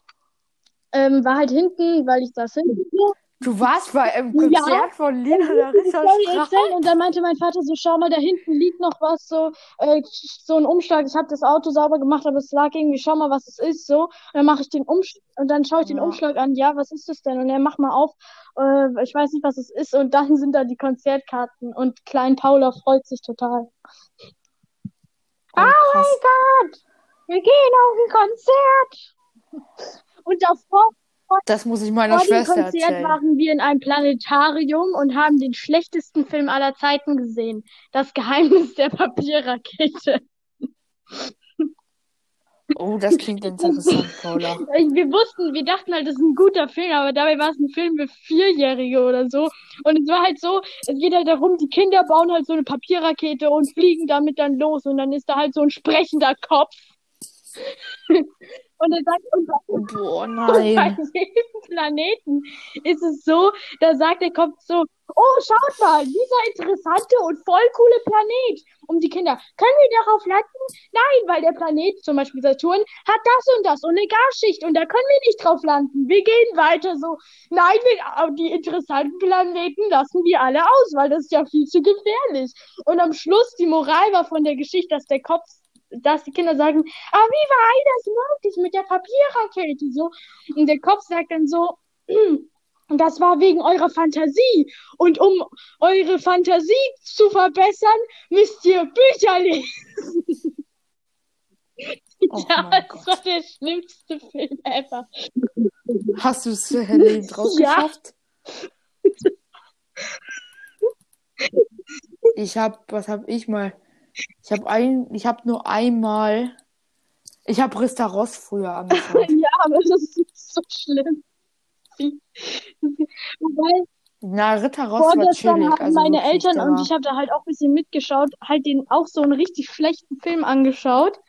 ähm, war halt hinten, weil ich saß hinten so, Du warst bei einem Ja. Konzert von Lina Larissa erzählen und dann meinte mein Vater so, schau mal, da hinten liegt noch was, so, äh, so ein Umschlag. Ich habe das Auto sauber gemacht, aber es lag irgendwie, schau mal, was es ist, so. Und dann mache ich den Umschlag und dann schaue ich den Ja. Umschlag an, ja, was ist das denn? Und er macht mal auf, äh, ich weiß nicht, was es ist. Und dann sind da die Konzertkarten und Klein Paula freut sich total. Oh, krass. Gott, wir gehen auf ein Konzert. Und davor Das muss ich meiner Vor dem Schwester Konzert erzählen. waren wir in einem Planetarium und haben den schlechtesten Film aller Zeiten gesehen. Das Geheimnis der Papierrakete. Oh, das klingt interessant, Paula. Wir wussten, wir dachten halt, das ist ein guter Film, aber dabei war es ein Film für Vierjährige oder so. Und es war halt so, es geht halt darum, die Kinder bauen halt so eine Papierrakete und fliegen damit dann los. Und dann ist da halt so ein sprechender Kopf. Und er sagt, und Boah, nein. jedem Planeten ist es so, da sagt der Kopf so, oh, schaut mal, dieser interessante und voll coole Planet. Und die Kinder, können wir darauf landen? Nein, weil der Planet, zum Beispiel Saturn, hat das und das und eine Gasschicht und da können wir nicht drauf landen. Wir gehen weiter so. Nein, wir, die interessanten Planeten lassen wir alle aus, weil das ist ja viel zu gefährlich. Und am Schluss, die Moral war von der Geschichte, dass der Kopf dass die Kinder sagen, aber wie war das möglich mit der Papierrakete so? Und der Kopf sagt dann so, das war wegen eurer Fantasie. Und um eure Fantasie zu verbessern, müsst ihr Bücher lesen. Oh ja, das war der schlimmste Film ever. Hast du es lebend rausgeschafft? Ich hab, was hab ich mal? Ich hab ein, ich hab nur einmal, ich hab Rista Ross früher angeschaut. Ja, aber das ist so schlimm. Wobei, Na, Ritter Ross war chillig, haben also meine Eltern der und ich habe da halt auch ein bisschen mitgeschaut, halt den auch so einen richtig schlechten Film angeschaut.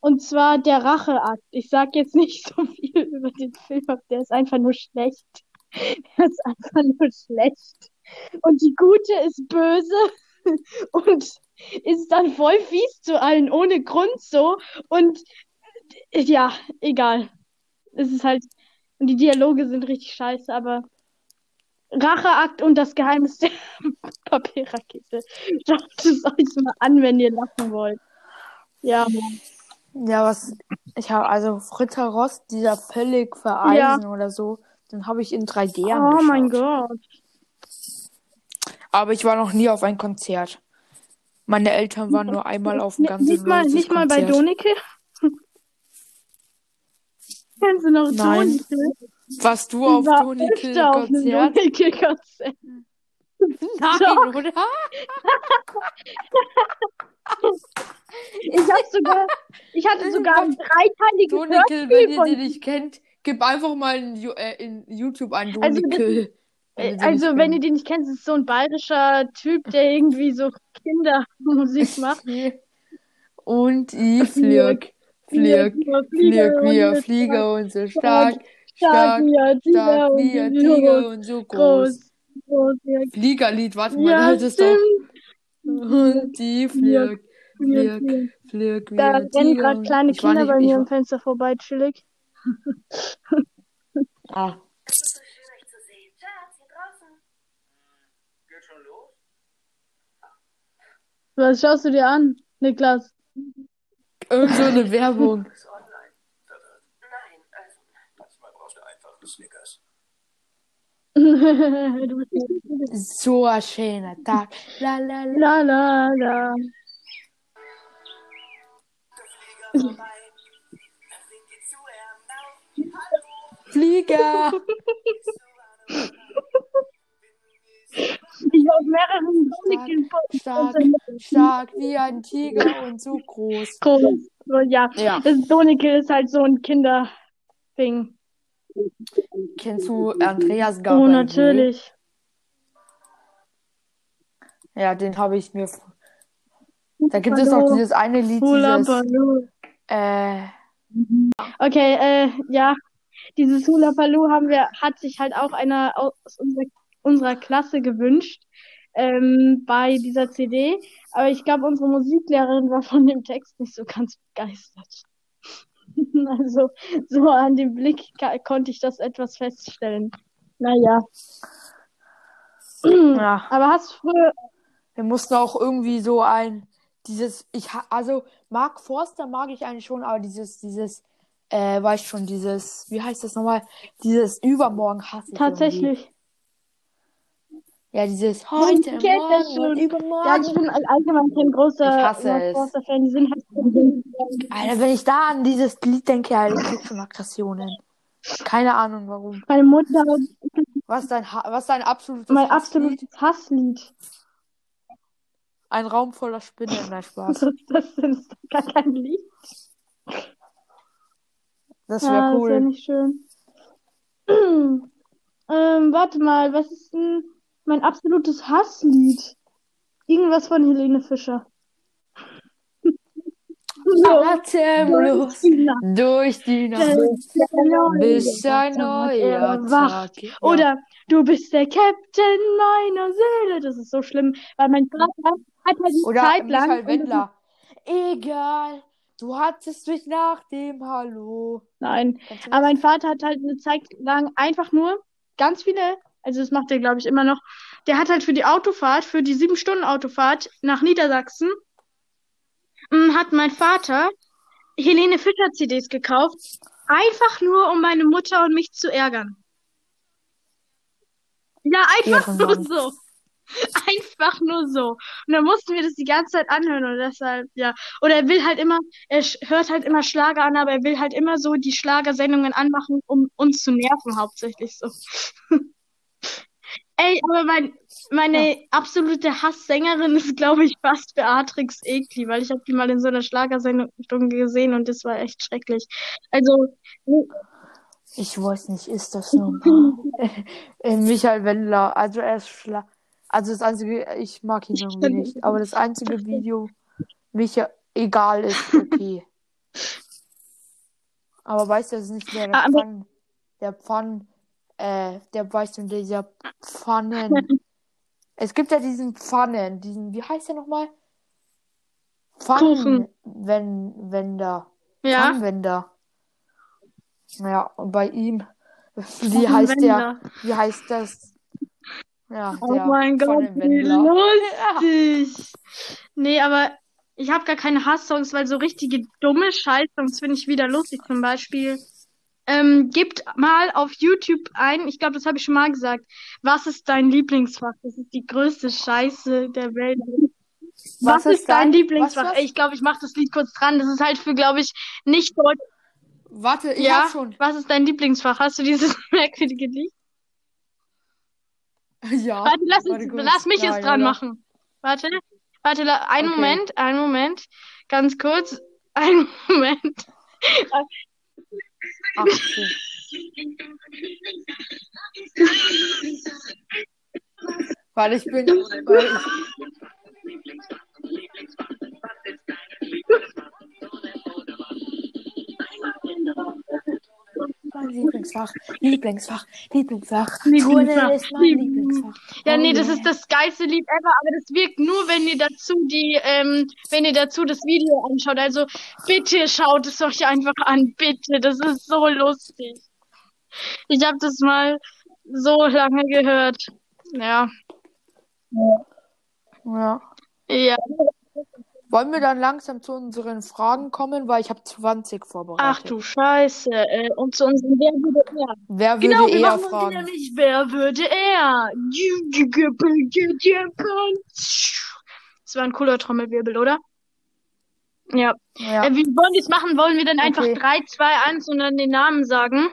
Und zwar der Racheakt. Ich sag jetzt nicht so viel über den Film, aber der ist einfach nur schlecht. Der ist einfach nur schlecht. Und die Gute ist böse und ist dann voll fies zu allen ohne Grund so. Und ja, egal. Es ist halt, und die Dialoge sind richtig scheiße, aber Racheakt und das Geheimnis der Papierrakete. Schaut es euch mal an, wenn ihr lachen wollt. Ja, Ja, was, ich habe, also Ritter Ross, dieser völlig vereisen oder so, den habe ich in 3D oh angeschaut. mein Gott. Aber ich war noch nie auf ein Konzert. Meine Eltern waren nur einmal auf dem ganzen Nicht mal, nicht mal bei Donike? Kennst du noch Nein. Donike? Warst du auf war Donike öfter auf einem Konzert? Donike-Konzert. Nein, Doch. oder? Ich hab sogar, ich hatte sogar ein dreiteiliges Donike, wenn ihr den nicht kennt, gib einfach mal in, äh, in YouTube ein Also, Donike. Äh, wenn den Also, wenn ihr den nicht kennt, ist es so ein bayerischer Typ, der irgendwie so Kindermusik macht. Und ich flieg, flieg, flieg wie ein Flieger und so stark, stark, wie ein Tiger stark und wie ein so Tiger und so groß. Fliegerlied, warte mal, ja, das ist doch. Und die fliegt, Ja, fliegt, fliegt wie Da rennen gerade kleine Kinder bei mir am Fenster vorbei, chillig. Ah, So schön, euch zu sehen. Schatz, hier draußen. Geht schon los? Was schaust du dir an, Niklas? irgend so eine Werbung. So ein schöner Tag. La, la, la. la la Flieger Ich war auf mehreren Sonic Stark, stark wie ein Tiger und so groß. groß. So, ja. Ja. Das Sonic ist halt so ein Kinderding. Kennst du Andreas Oh, Gabalier? natürlich. Ja, den habe ich mir. Da gibt es auch dieses eine Lied, Hula dieses. Äh, Okay, äh, ja. Dieses Hula Baloo haben wir, hat sich halt auch einer aus unserer, unserer Klasse gewünscht, ähm, bei dieser CD. Aber ich glaube, unsere Musiklehrerin war von dem Text nicht so ganz begeistert. Also, so an dem Blick konnte ich das etwas feststellen. Naja. ja. Aber hast du früher, Wir mussten auch irgendwie so ein. Dieses. Ich also, Mark Forster mag ich eigentlich schon, aber dieses, dieses. Äh, weiß schon, dieses. Wie heißt das nochmal? Dieses Übermorgen hasse ich irgendwie. Ja, dieses heute, kennt das morgen und schon. Ja, übermorgen. ich bin all- allgemein kein großer Ich hasse es. Forster-Fan. Die sind halt Alter, wenn ich da an dieses Lied denke, Alter, ich krieg schon Aggressionen. Keine Ahnung warum. meine Mutter, Was dein, ha was ist dein absolutes mein Hasslied? absolutes Hasslied. Ein Raum voller Spinnen, nein, Spaß. Das? Das ist doch gar kein Lied. Das Ja, wäre das wäre cool. nicht schön. ähm, warte mal, was ist denn mein absolutes Hasslied? Irgendwas von Helene Fischer. Atemlos durch die Nacht, bis ein neuer Tag. Oder du bist der Captain meiner Seele. Das ist so schlimm, weil mein Vater hat halt die Oder Zeit lang. Michael Wendler. Egal, du hattest mich nach dem Hallo. Nein, aber mein Vater hat halt eine Zeit lang einfach nur ganz viele, also das macht er glaube ich immer noch. Der hat halt für die Autofahrt, für die sieben Stunden Autofahrt nach Niedersachsen, mm, hat mein Vater Helene Fischer CDs gekauft, einfach nur um meine Mutter und mich zu ärgern. Ja, einfach nur Ehrenmann. so. Einfach nur so. Und dann mussten wir das die ganze Zeit anhören und deshalb, ja. Oder er will halt immer, er hört halt immer Schlager an, aber er will halt immer so die Schlagersendungen anmachen, um uns zu nerven, hauptsächlich so. Ey, aber mein, meine absolute Hasssängerin ist, glaube ich, fast Beatrix Egli, weil ich habe die mal in so einer Schlagersendung gesehen und das war echt schrecklich. Also, Ich weiß nicht, ist das normal? Äh, Michael Wendler, also er ist schla Also das einzige, ich mag ihn irgendwie nicht, aber das einzige Video, Michael, egal ist, okay. Aber weißt du, das ist nicht der, der Ah, Pfann, der Pfann, äh, der weißt du, dieser Pfannen. Es gibt ja diesen Pfannen, diesen, wie heißt der nochmal? Pfannenwender. ja. Pfannenwender. Ja, und bei ihm, wie heißt der, wie heißt das? Ja, Oh der mein Gott, wie lustig. Nee, aber ich habe gar keine Hasssongs, weil so richtige dumme Scheißsongs finde ich wieder lustig. Zum Beispiel, ähm, gibt mal auf YouTube ein, ich glaube, das habe ich schon mal gesagt. Was ist dein Lieblingsfach? Das ist die größte Scheiße der Welt. Was, ist dein Lieblingsfach? was? Ey, ich glaube, ich mache das Lied kurz dran. Das ist halt für, glaube ich, nicht Deutsch. Warte, ich Ja, hab schon. was ist dein Lieblingsfach? Hast du dieses merkwürdige Lied? Ja. Warte, lass, warte uns, lass mich Nein, jetzt dran oder? machen. Warte, warte, einen Okay. Moment, einen Moment. Ganz kurz. Einen Moment. Ach. Weil ich bin, weil ich, sie Lieblingsfach, Lieblingsfach, Lieblingsfach. Lieblingsfach, ist mein Lieblingsfach. Ja, nee, das ist das geilste Lied ever, aber das wirkt nur, wenn ihr dazu die, ähm, wenn ihr dazu das Video anschaut. Also bitte schaut es euch einfach an, bitte. Das ist so lustig. Ich habe das mal so lange gehört. Ja. Ja. Ja. Wollen wir dann langsam zu unseren Fragen kommen, weil ich habe 20 vorbereitet. Ach du Scheiße. Äh, und zu unserem Wer würde er? Wer würde Genau, wir eher machen fragen? nämlich Wer würde er? Das war ein cooler Trommelwirbel, oder? Ja. Ja. Äh, wie wollen wir es machen? Wollen wir dann einfach Okay. 3, 2, 1 und dann den Namen sagen?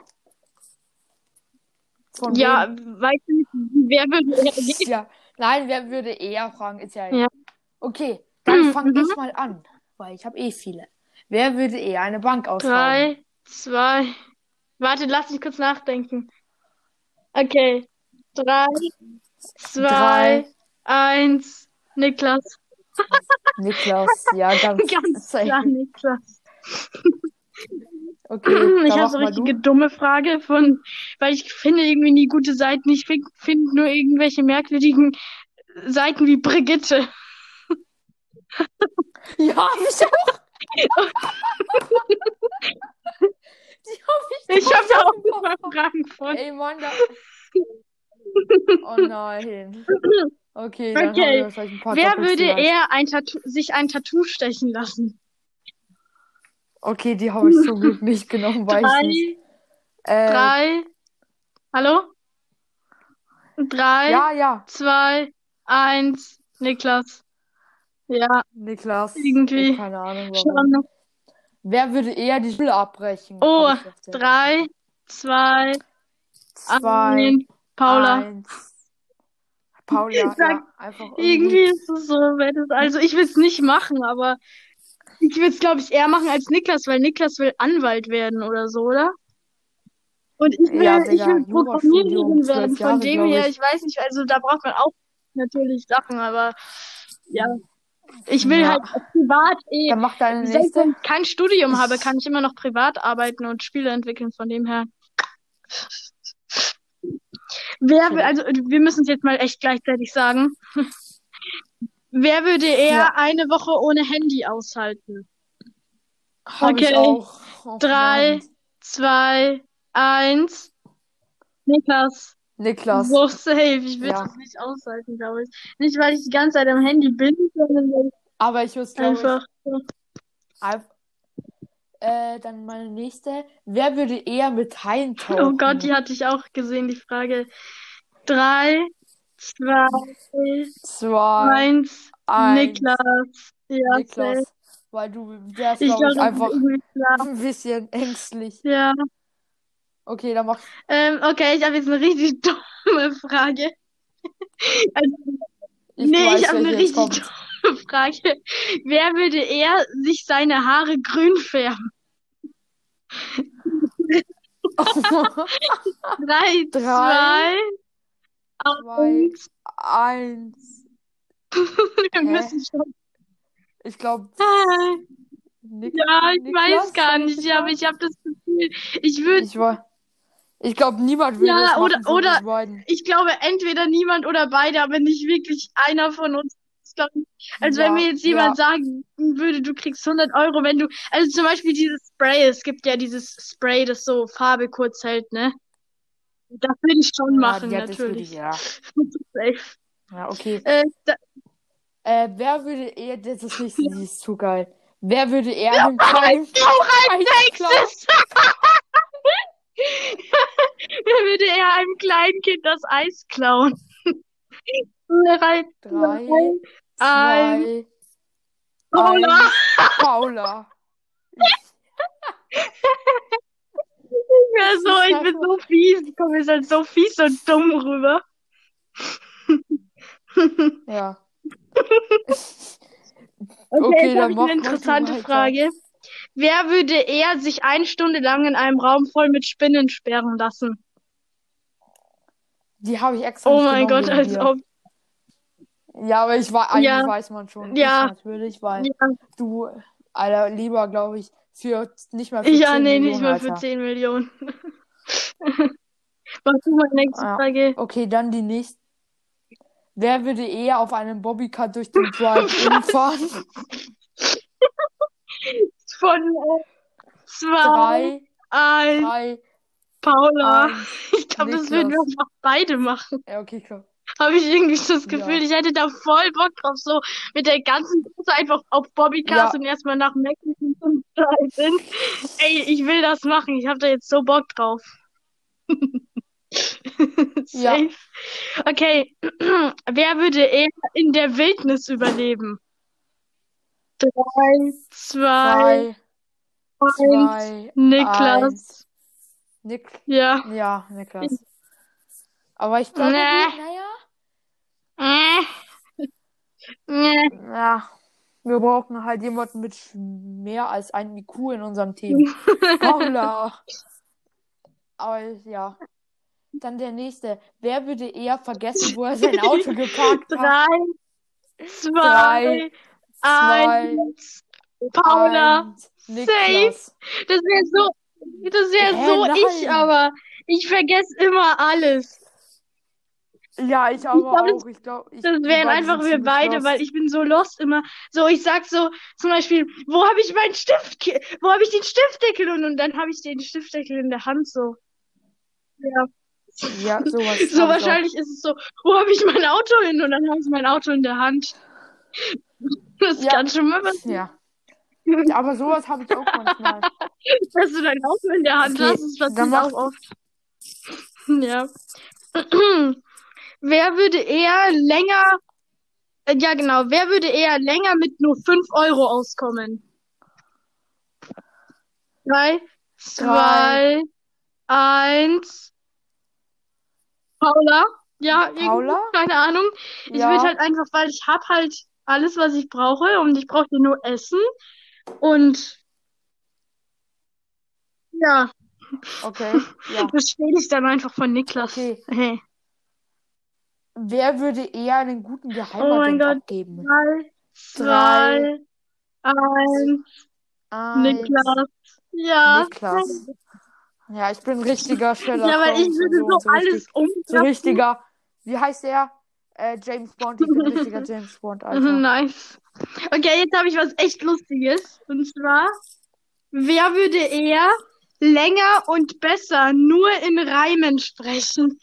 Von Ja, wem? weißt du nicht, wer würde er geht? Ja. Nein, wer würde eher fragen? Ist ja. Ja. Okay, dann fange Mhm. ich mal an, weil ich habe eh viele. Wer würde eher eine Bank ausrauben? Drei, zwei. Warte, lass mich kurz nachdenken. Okay. Drei, zwei, Drei. eins. Niklas. Niklas, ja, ganz, Ganz klar, Niklas. Okay, Ich habe so richtige du. dumme Frage von, weil ich finde irgendwie nie gute Seiten. Ich finde find nur irgendwelche merkwürdigen Seiten wie Brigitte. Ja, ich auch. Die hab ich Ich habe da auch drauf. immer Fragen von. Ey, Mann, da... Oh nein. Okay, dann Okay. haben wir ein paar Wer würde vielleicht. eher ein Tattoo, sich ein Tattoo stechen lassen? Okay, die habe ich zum Glück nicht genommen, weiß ich nicht. Drei, Äh, drei. Hallo? Drei, ja, ja, zwei, eins. Niklas. Ja, Niklas. Irgendwie. Keine Ahnung, warum. schon. Wer würde eher die Schule abbrechen? Oh, Drei, zwei, zwei, eins. Paula. eins. Paula, Ich sag, ja, einfach Irgendwie ist es so, wenn es, also ich will es nicht machen, aber ich will es, glaube ich, eher machen als Niklas, weil Niklas will Anwalt werden oder so, oder? Und ich will, Ja, ich will Programmiererin werden. Von Jahre, dem her, ich. ich weiß nicht, also da braucht man auch natürlich Sachen, aber ja. Ich will Ja. halt privat eh, Dann mach deine selbst nächste. wenn ich kein Studium habe, kann ich immer noch privat arbeiten und Spiele entwickeln, von dem her. Wer, will- also wir müssen es jetzt mal echt gleichzeitig sagen. Wer würde eher Ja. eine Woche ohne Handy aushalten? Hab Okay. auch. Drei. Zwei, eins. Niklas. Niklas. So safe. Ich will Ja. das nicht aushalten, glaube ich. Nicht, weil ich die ganze Zeit am Handy bin, sondern weil Aber ich muss, ich ich, einfach. Einf- Äh, dann meine nächste. Wer würde eher mit Haien tauchen? Oh Gott, die hatte ich auch gesehen, die Frage. Drei, zwei, Zwei, eins. eins. Niklas. Ja, safe. Niklas. Weil du wärst, Ich glaube ich, einfach ein bisschen ängstlich. Ja. Okay, dann mach. Ähm, okay, ich habe jetzt eine richtig dumme Frage. Also, Ich nee, weiß, ich habe eine richtig dumme Frage. Wer würde eher sich seine Haare grün färben? Drei, Drei, zwei, zwei, eins. Wir müssen schon. Ich glaube, Ah, Ja, ich Niklas, weiß gar nicht, aber ich habe das Gefühl, ich würde, Ich war. Ich glaube, niemand würde Ja, machen oder- von oder- ich glaube, entweder niemand oder beide, aber nicht wirklich einer von uns. Ich glaub, als wenn Ja, mir jetzt jemand ja. sagen würde, du kriegst 100 Euro, wenn du, also zum Beispiel dieses Spray, es gibt ja dieses Spray, das so Farbe kurz hält, ne? Das würde ich schon Ja, machen, ja, das würde ich, natürlich. ja. Ja, okay. Äh, da, Äh, wer würde eher, das ist nicht, die ist zu geil. Wer würde eher einen kleinen noch ein Eis klauen? nächstes! Wer würde eher einem kleinen Kind das Eis klauen? Drei, Drei, zwei, Paula. eins. Paula. Ja, so, ich bin so fies. Ich komme jetzt halt so fies und dumm rüber. Ja. Okay, Okay, dann ich eine interessante weiter. Wer würde eher sich eine Stunde lang in einem Raum voll mit Spinnen sperren lassen? Die habe ich extra Oh mein Gott, als dir. ob. Ja, aber ich war, eigentlich Ja. weiß man schon. Ja. Ich natürlich, weil Ja, du, Alter, lieber, glaube ich, für nicht mal für ja 10 nee, Millionen, nicht mal für Alter. 10 Millionen. Was ist meine nächste Ja. Frage? Okay, dann die nächste. Wer würde eher auf einem Bobbycar durch den Drive-In fahren? Von äh, zwei, Drei, eins, drei, Paula. eins. Ich glaube, das würden wir einfach beide machen. Ja, okay, klar. Habe ich irgendwie so das Gefühl, Ja. ich hätte da voll Bock drauf, so mit der ganzen Gruppe einfach auf Bobbycars Ja. und erstmal nach Mexico zum Drive-In. Ey, ich will das machen. Ich habe da jetzt so Bock drauf. Ja. Safe. Okay, wer würde eher in der Wildnis überleben? Drei, zwei, Drei, eins. zwei, Niklas. eins. Nick, Ja. ja, Niklas. Aber ich glaube, Nee. naja. Äh. ja, wir brauchen halt jemanden mit mehr als einem IQ in unserem Team. Paula. Aber ja. Dann der nächste. Wer würde eher vergessen, wo er sein Auto geparkt hat? Drei, zwei, Drei, eins. Paula. Niklas. Das wäre so, das wäre Hä, so nein. ich, aber ich vergesse immer alles. Ja, ich aber glaub, das- auch. Ich glaube, ich, Das wären einfach wir beide, lost. weil ich bin so lost immer. So, ich sag so, zum Beispiel, wo habe ich meinen Stift, wo habe ich den Stiftdeckel und, und dann habe ich den Stiftdeckel in der Hand so. Ja, Ja, sowas. so hab ich auch. wahrscheinlich ist es so, wo habe ich mein Auto hin und dann habe ich mein Auto in der Hand. Das Ja. kann schon mal passieren, Ja. Ja, Aber sowas habe ich auch manchmal. dass du dein Auto in der Hand Okay, hast. Das dann passiert auch oft. Ja. Wer würde eher länger, äh, ja genau, wer würde eher länger mit nur 5 Euro auskommen? Drei, zwei, eins. Paula? Ja, irgendwie, Paula? keine Ahnung. Ich Ja. würde halt einfach, weil ich hab halt alles, was ich brauche und ich brauche nur Essen und ja, Okay. Ja. das stehe ich dann einfach von Niklas. Okay. Hey. Wer würde eher einen guten Oh Geheimagent Gott. abgeben? Drei, zwei, eins, Eins. Niklas. Ja. Niklas. Ja, ich bin ein richtiger Sherlock Ja, weil ich würde so, so alles richtig, so richtiger, wie heißt der? Äh, James Bond. Ich bin ein richtiger James Bond, Alter. Nice. Okay, jetzt habe ich was echt Lustiges. Und zwar, wer würde eher länger und besser nur in Reimen sprechen?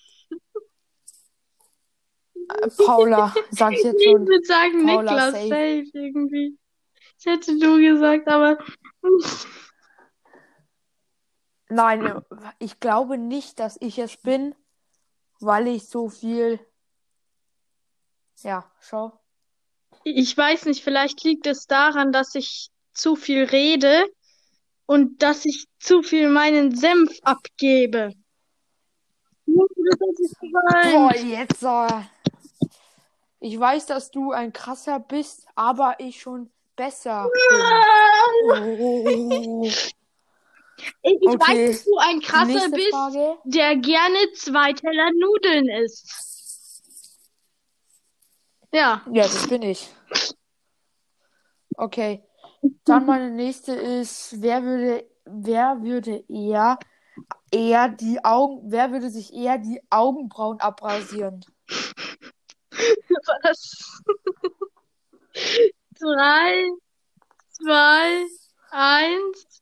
Äh, Paula, sag ich jetzt Ich schon. würde sagen Paula, Niklas, safe. safe irgendwie. Ich hätte du gesagt, aber Nein, äh, ich glaube nicht, dass ich es bin, weil ich so viel. Ja, schau. ich weiß nicht, vielleicht liegt es daran, dass ich zu viel rede und dass ich zu viel meinen Senf abgebe. Boah, jetzt. Äh, ich weiß, dass du ein krasser bist, aber ich schon besser bin. Oh. Ich, ich Okay. weiß, dass du ein krasser Nächste bist, Frage. der gerne zwei Teller Nudeln isst. Ja. Ja, das bin ich. Okay. Dann meine nächste ist, wer würde, wer würde eher, eher die Augen, wer würde sich eher die Augenbrauen abrasieren? Was? Drei, zwei, eins.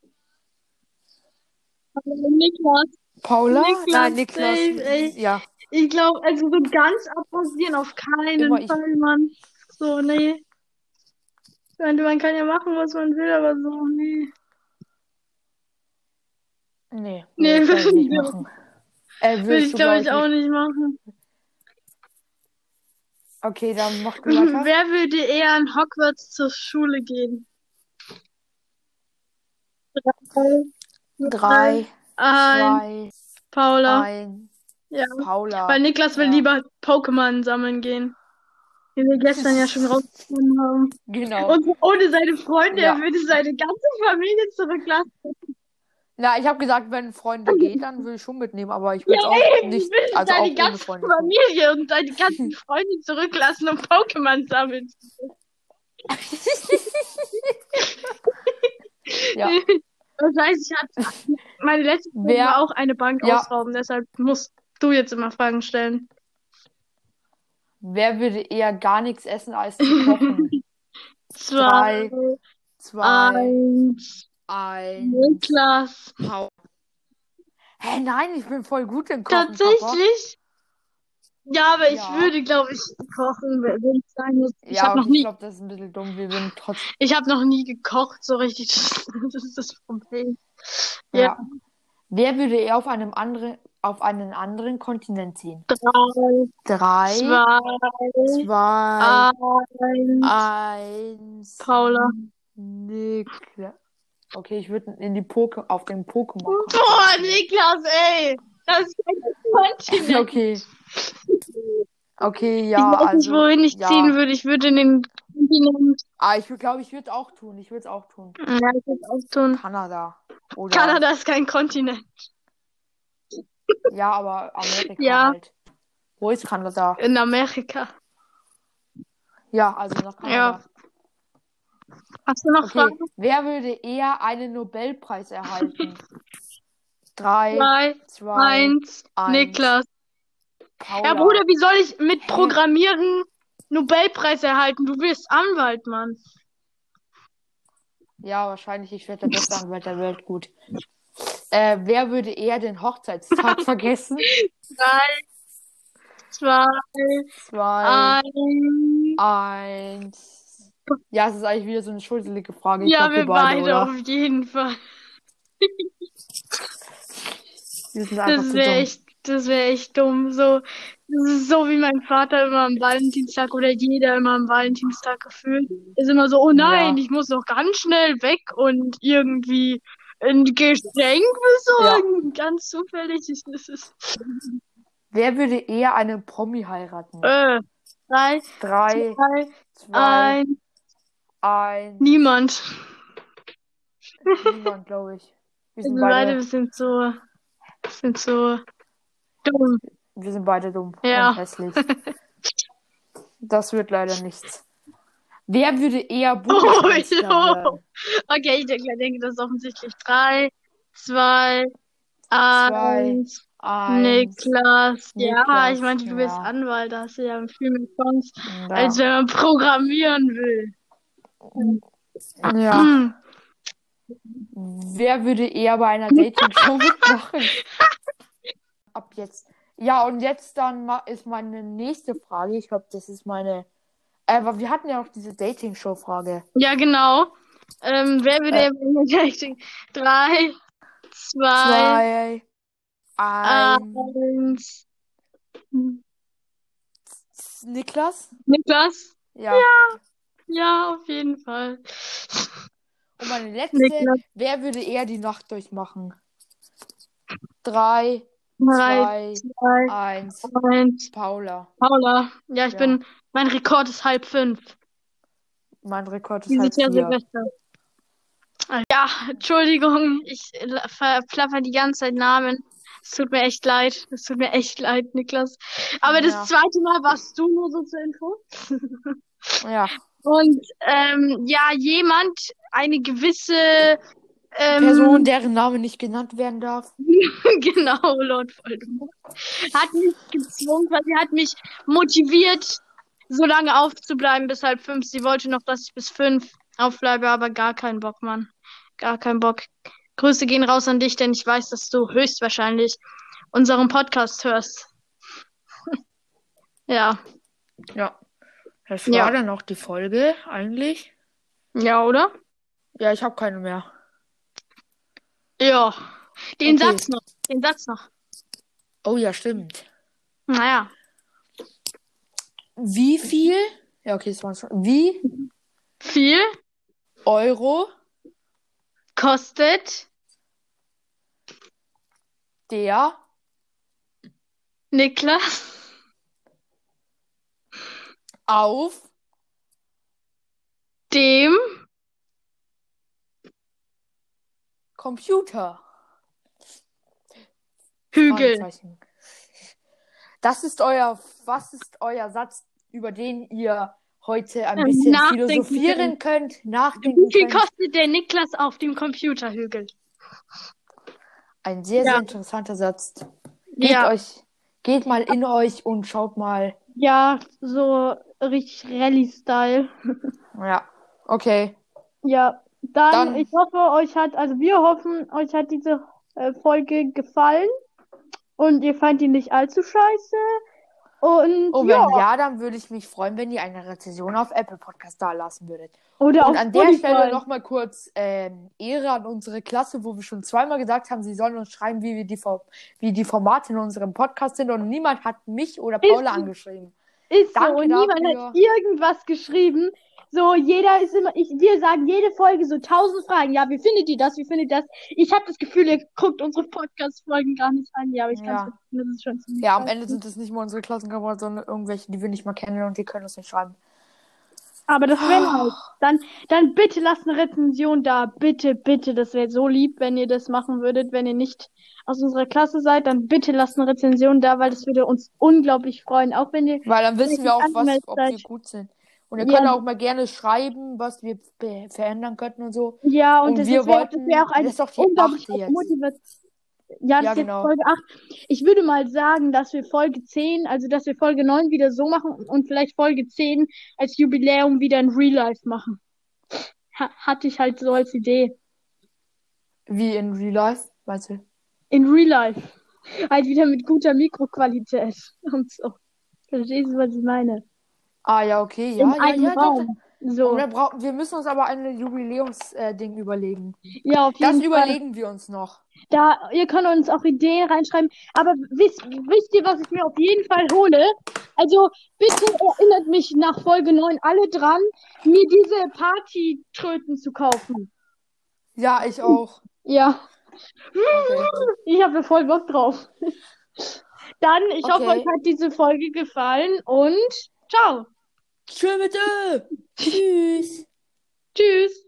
Niklas. Paula? Niklas, Nein, Niklas. ey. Ja. Ich glaube, also so ganz abrasieren auf keinen Immer ich. Fall, Mann. So, nee. Ich meine, man kann ja machen, was man will, aber so, nee. Nee, Nee, nee, würde ich nicht machen. Äh, Will würdest ich, du, glaube glaub ich, auch nicht machen. Okay, dann mach du weiter. Wer würde eher in Hogwarts zur Schule gehen? Drei, Drei, ein, zwei, Paula. ein, Ja. Paula. Weil Niklas will Ja. lieber Pokémon sammeln gehen. Wie wir gestern ja schon rausgefunden haben. Genau. Und ohne seine Freunde, Ja. er würde seine ganze Familie zurücklassen. Na, ich habe gesagt, wenn Freunde geht, dann will ich schon mitnehmen, aber ich will Ja, auch nicht, will also auch seine ohne ganze Freunde. Familie und seine ganzen Freunde zurücklassen und Pokémon sammeln. Ja. Das heißt, ich hatte meine letzte Wer- war auch eine Bank Ja. ausrauben, deshalb musst du jetzt immer Fragen stellen. Wer würde eher gar nichts essen als zu kochen? Zwei, Zwei, eins, eins. Niklas. Hau. Hä, nein, ich bin voll gut im Kochen. Papa. Tatsächlich? Ja, aber ich Ja. würde, glaube ich, kochen, wenn ich sagen muss. Ich Ja, habe noch und ich nie, glaube, das ist ein bisschen dumm. Wir würden trotzdem. ich habe noch nie gekocht, so richtig. Das ist das Problem. Ja. Ja. Wer würde eher auf einem anderen, auf einen anderen Kontinent ziehen? Drei, Drei, zwei, zwei, eins. eins. Paula. Niklas. Okay, ich würde in die Poke auf den Pokémon. Boah, Niklas, ey! Das ist ein Kontinent. Okay. Okay, ich ja, weiß nicht, also. wohin ich ja. ziehen würde. Ich würde in den Kontinent. Ah, ich glaube, ich würde es auch tun. Ich würde es auch tun. Ja, ich würde auch tun. Kanada. Oder. Kanada ist kein Kontinent. Ja, aber Amerika Ja. halt. Wo ist Kanada? In Amerika. Ja, also nach Kanada. Hast du noch Okay, Fragen? wer würde eher einen Nobelpreis erhalten? Drei, Drei, zwei, eins, eins. Niklas. Paula. Ja, Bruder, wie soll ich mit Programmieren Nobelpreis erhalten? Du wirst Anwalt, Mann. Ja, wahrscheinlich, ich werde der beste Anwalt der Welt. Gut. Äh, wer würde eher den Hochzeitstag vergessen? Drei, zwei, Zwei, eins. eins. Ja, es ist eigentlich wieder so eine schuldige Frage. Ich Ja, glaub, wir beide, oder? auf jeden Fall. Das wäre echt, das wäre echt dumm. So, so wie mein Vater immer am Valentinstag oder jeder immer am Valentinstag gefühlt. Ist immer so, oh nein, Ja. ich muss noch ganz schnell weg und irgendwie ein Geschenk besorgen. Ganz zufällig ist es. Wer würde eher einen Promi heiraten? Äh, drei, Drei, zwei, zwei, ein, eins. niemand. Niemand, glaube ich. Wir sind beide, beide, wir sind so, sind so dumm. Wir sind beide dumm Ja. und hässlich. Das wird leider nichts. Wer würde eher Bundeskanzler jo. werden? Okay, ich denke, denke, das ist offensichtlich. Drei, zwei, eins. Eins. Niklas. Ja, Niklas, ich meinte, du bist ja. Anwalt, da hast du ja viel mehr Chance, Ja. als wenn man programmieren will. ja. Hm. Wer würde eher bei einer Dating-Show mitmachen? Ab jetzt. Ja, und jetzt dann ist meine nächste Frage. Ich glaube, das ist meine. Äh, aber wir hatten ja noch diese Dating-Show-Frage. Ja, genau. Ähm, wer will Äh. der Dating? Drei, zwei, Zwei. Ein. eins. Niklas? Niklas? Ja. Ja, auf jeden Fall. Und meine letzte. Niklas. Wer würde eher die Nacht durchmachen? Drei, Drei, zwei, eins. eins. Paula. Paula. Ja, ich Ja. bin, mein Rekord ist halb fünf. Mein Rekord ist halb Dieses Jahr vier. Silvester. Ja, Entschuldigung, ich la- verplapper die ganze Zeit Namen. Es tut mir echt leid. Es tut mir echt leid, Niklas. Aber Ja. das zweite Mal warst du nur so zur Info. Ja. Und ähm, ja, jemand, eine gewisse ähm, Person, deren Name nicht genannt werden darf. genau, Lord Voldemort, hat mich gezwungen, weil sie hat mich motiviert, so lange aufzubleiben bis halb fünf. Sie wollte noch, dass ich bis fünf aufbleibe, aber gar keinen Bock, Mann. Gar keinen Bock. Grüße gehen raus an dich, denn ich weiß, dass du höchstwahrscheinlich unseren Podcast hörst. ja. Ja. Das Ja. war dann auch die Folge eigentlich. Ja, oder? Ja, ich habe keine mehr. Ja. Den Okay. Satz noch. Den Satz noch. Oh ja, stimmt. Naja. Wie viel? Ja, okay, das war's schon. Wie Viel Euro kostet der Niklas auf dem Computer? Hügel? Das ist euer, was ist euer Satz, über den ihr heute ein bisschen nachdenken philosophieren könnt, nachdenken Wie viel könnt? kostet der Niklas auf dem Computerhügel? Ein sehr, Ja. sehr interessanter Satz. Geht Ja, euch, geht mal in euch und schaut mal. ja, so richtig Rallye-Style. Ja, okay. Ja, dann, Dann- ich hoffe, euch hat, also wir hoffen, euch hat diese äh, Folge gefallen und ihr fand die nicht allzu scheiße. Und Und ja, wenn ja, dann würde ich mich freuen, wenn ihr eine Rezension auf Apple Podcast da lassen würdet. oder Und an der Spotify. Stelle nochmal kurz ähm, Ehre an unsere Klasse, wo wir schon zweimal gesagt haben, sie sollen uns schreiben, wie, wir die, wie die Formate in unserem Podcast sind. Und niemand hat mich oder Paula Ist- angeschrieben. Ist so, Danke und niemand dafür. hat irgendwas geschrieben. So, jeder ist immer, ich, wir sagen jede Folge so tausend Fragen. Ja, wie findet ihr das? Wie findet ihr das? Ich habe das Gefühl, ihr guckt unsere Podcast-Folgen gar nicht an. Ja, aber ich kann Ja. das ist schon ziemlich Ja, am. Ende sind es nicht mal unsere Klassenkameraden, sondern irgendwelche, die wir nicht mal kennen und die können uns nicht schreiben. Aber das wäre halt. Dann, dann bitte lasst eine Rezension da. Bitte, bitte. Das wäre so lieb, wenn ihr das machen würdet. Wenn ihr nicht aus unserer Klasse seid, dann bitte lasst eine Rezension da, weil das würde uns unglaublich freuen. Auch wenn ihr, Weil dann wissen wir auch, was, ob wir gut sind. Und ihr Ja. könnt auch mal gerne schreiben, was wir verändern könnten und so. ja, und, Und das, wir wollten- das auch eine das ist doch die jetzt. Motivation. Ja, das Ja, ist jetzt genau. Folge 8. Ich würde mal sagen, dass wir Folge 10, also dass wir Folge 9 wieder so machen und vielleicht Folge 10 als Jubiläum wieder in Real Life machen. Ha hatte ich halt so als Idee. Wie in Real Life, meinst du? In Real Life. Halt wieder mit guter Mikroqualität und so. Verstehst du, was ich meine? Ah, ja, okay, ja, ja, ja. Raum. So. wir, brauchen, wir müssen uns aber ein Jubiläumsding überlegen. Ja, auf Das jeden Fall. überlegen wir uns noch. Da, ihr könnt uns auch Ideen reinschreiben. Aber wisst, wisst ihr, was ich mir auf jeden Fall hole? Also, bitte erinnert mich nach Folge 9 alle dran, mir diese Partytröten zu kaufen. Ja, ich auch. Ja, Okay. ich habe voll Bock drauf. Dann, ich hoffe, Okay. euch hat diese Folge gefallen und ciao. Schön mit dir. Tschüss. Tschüss.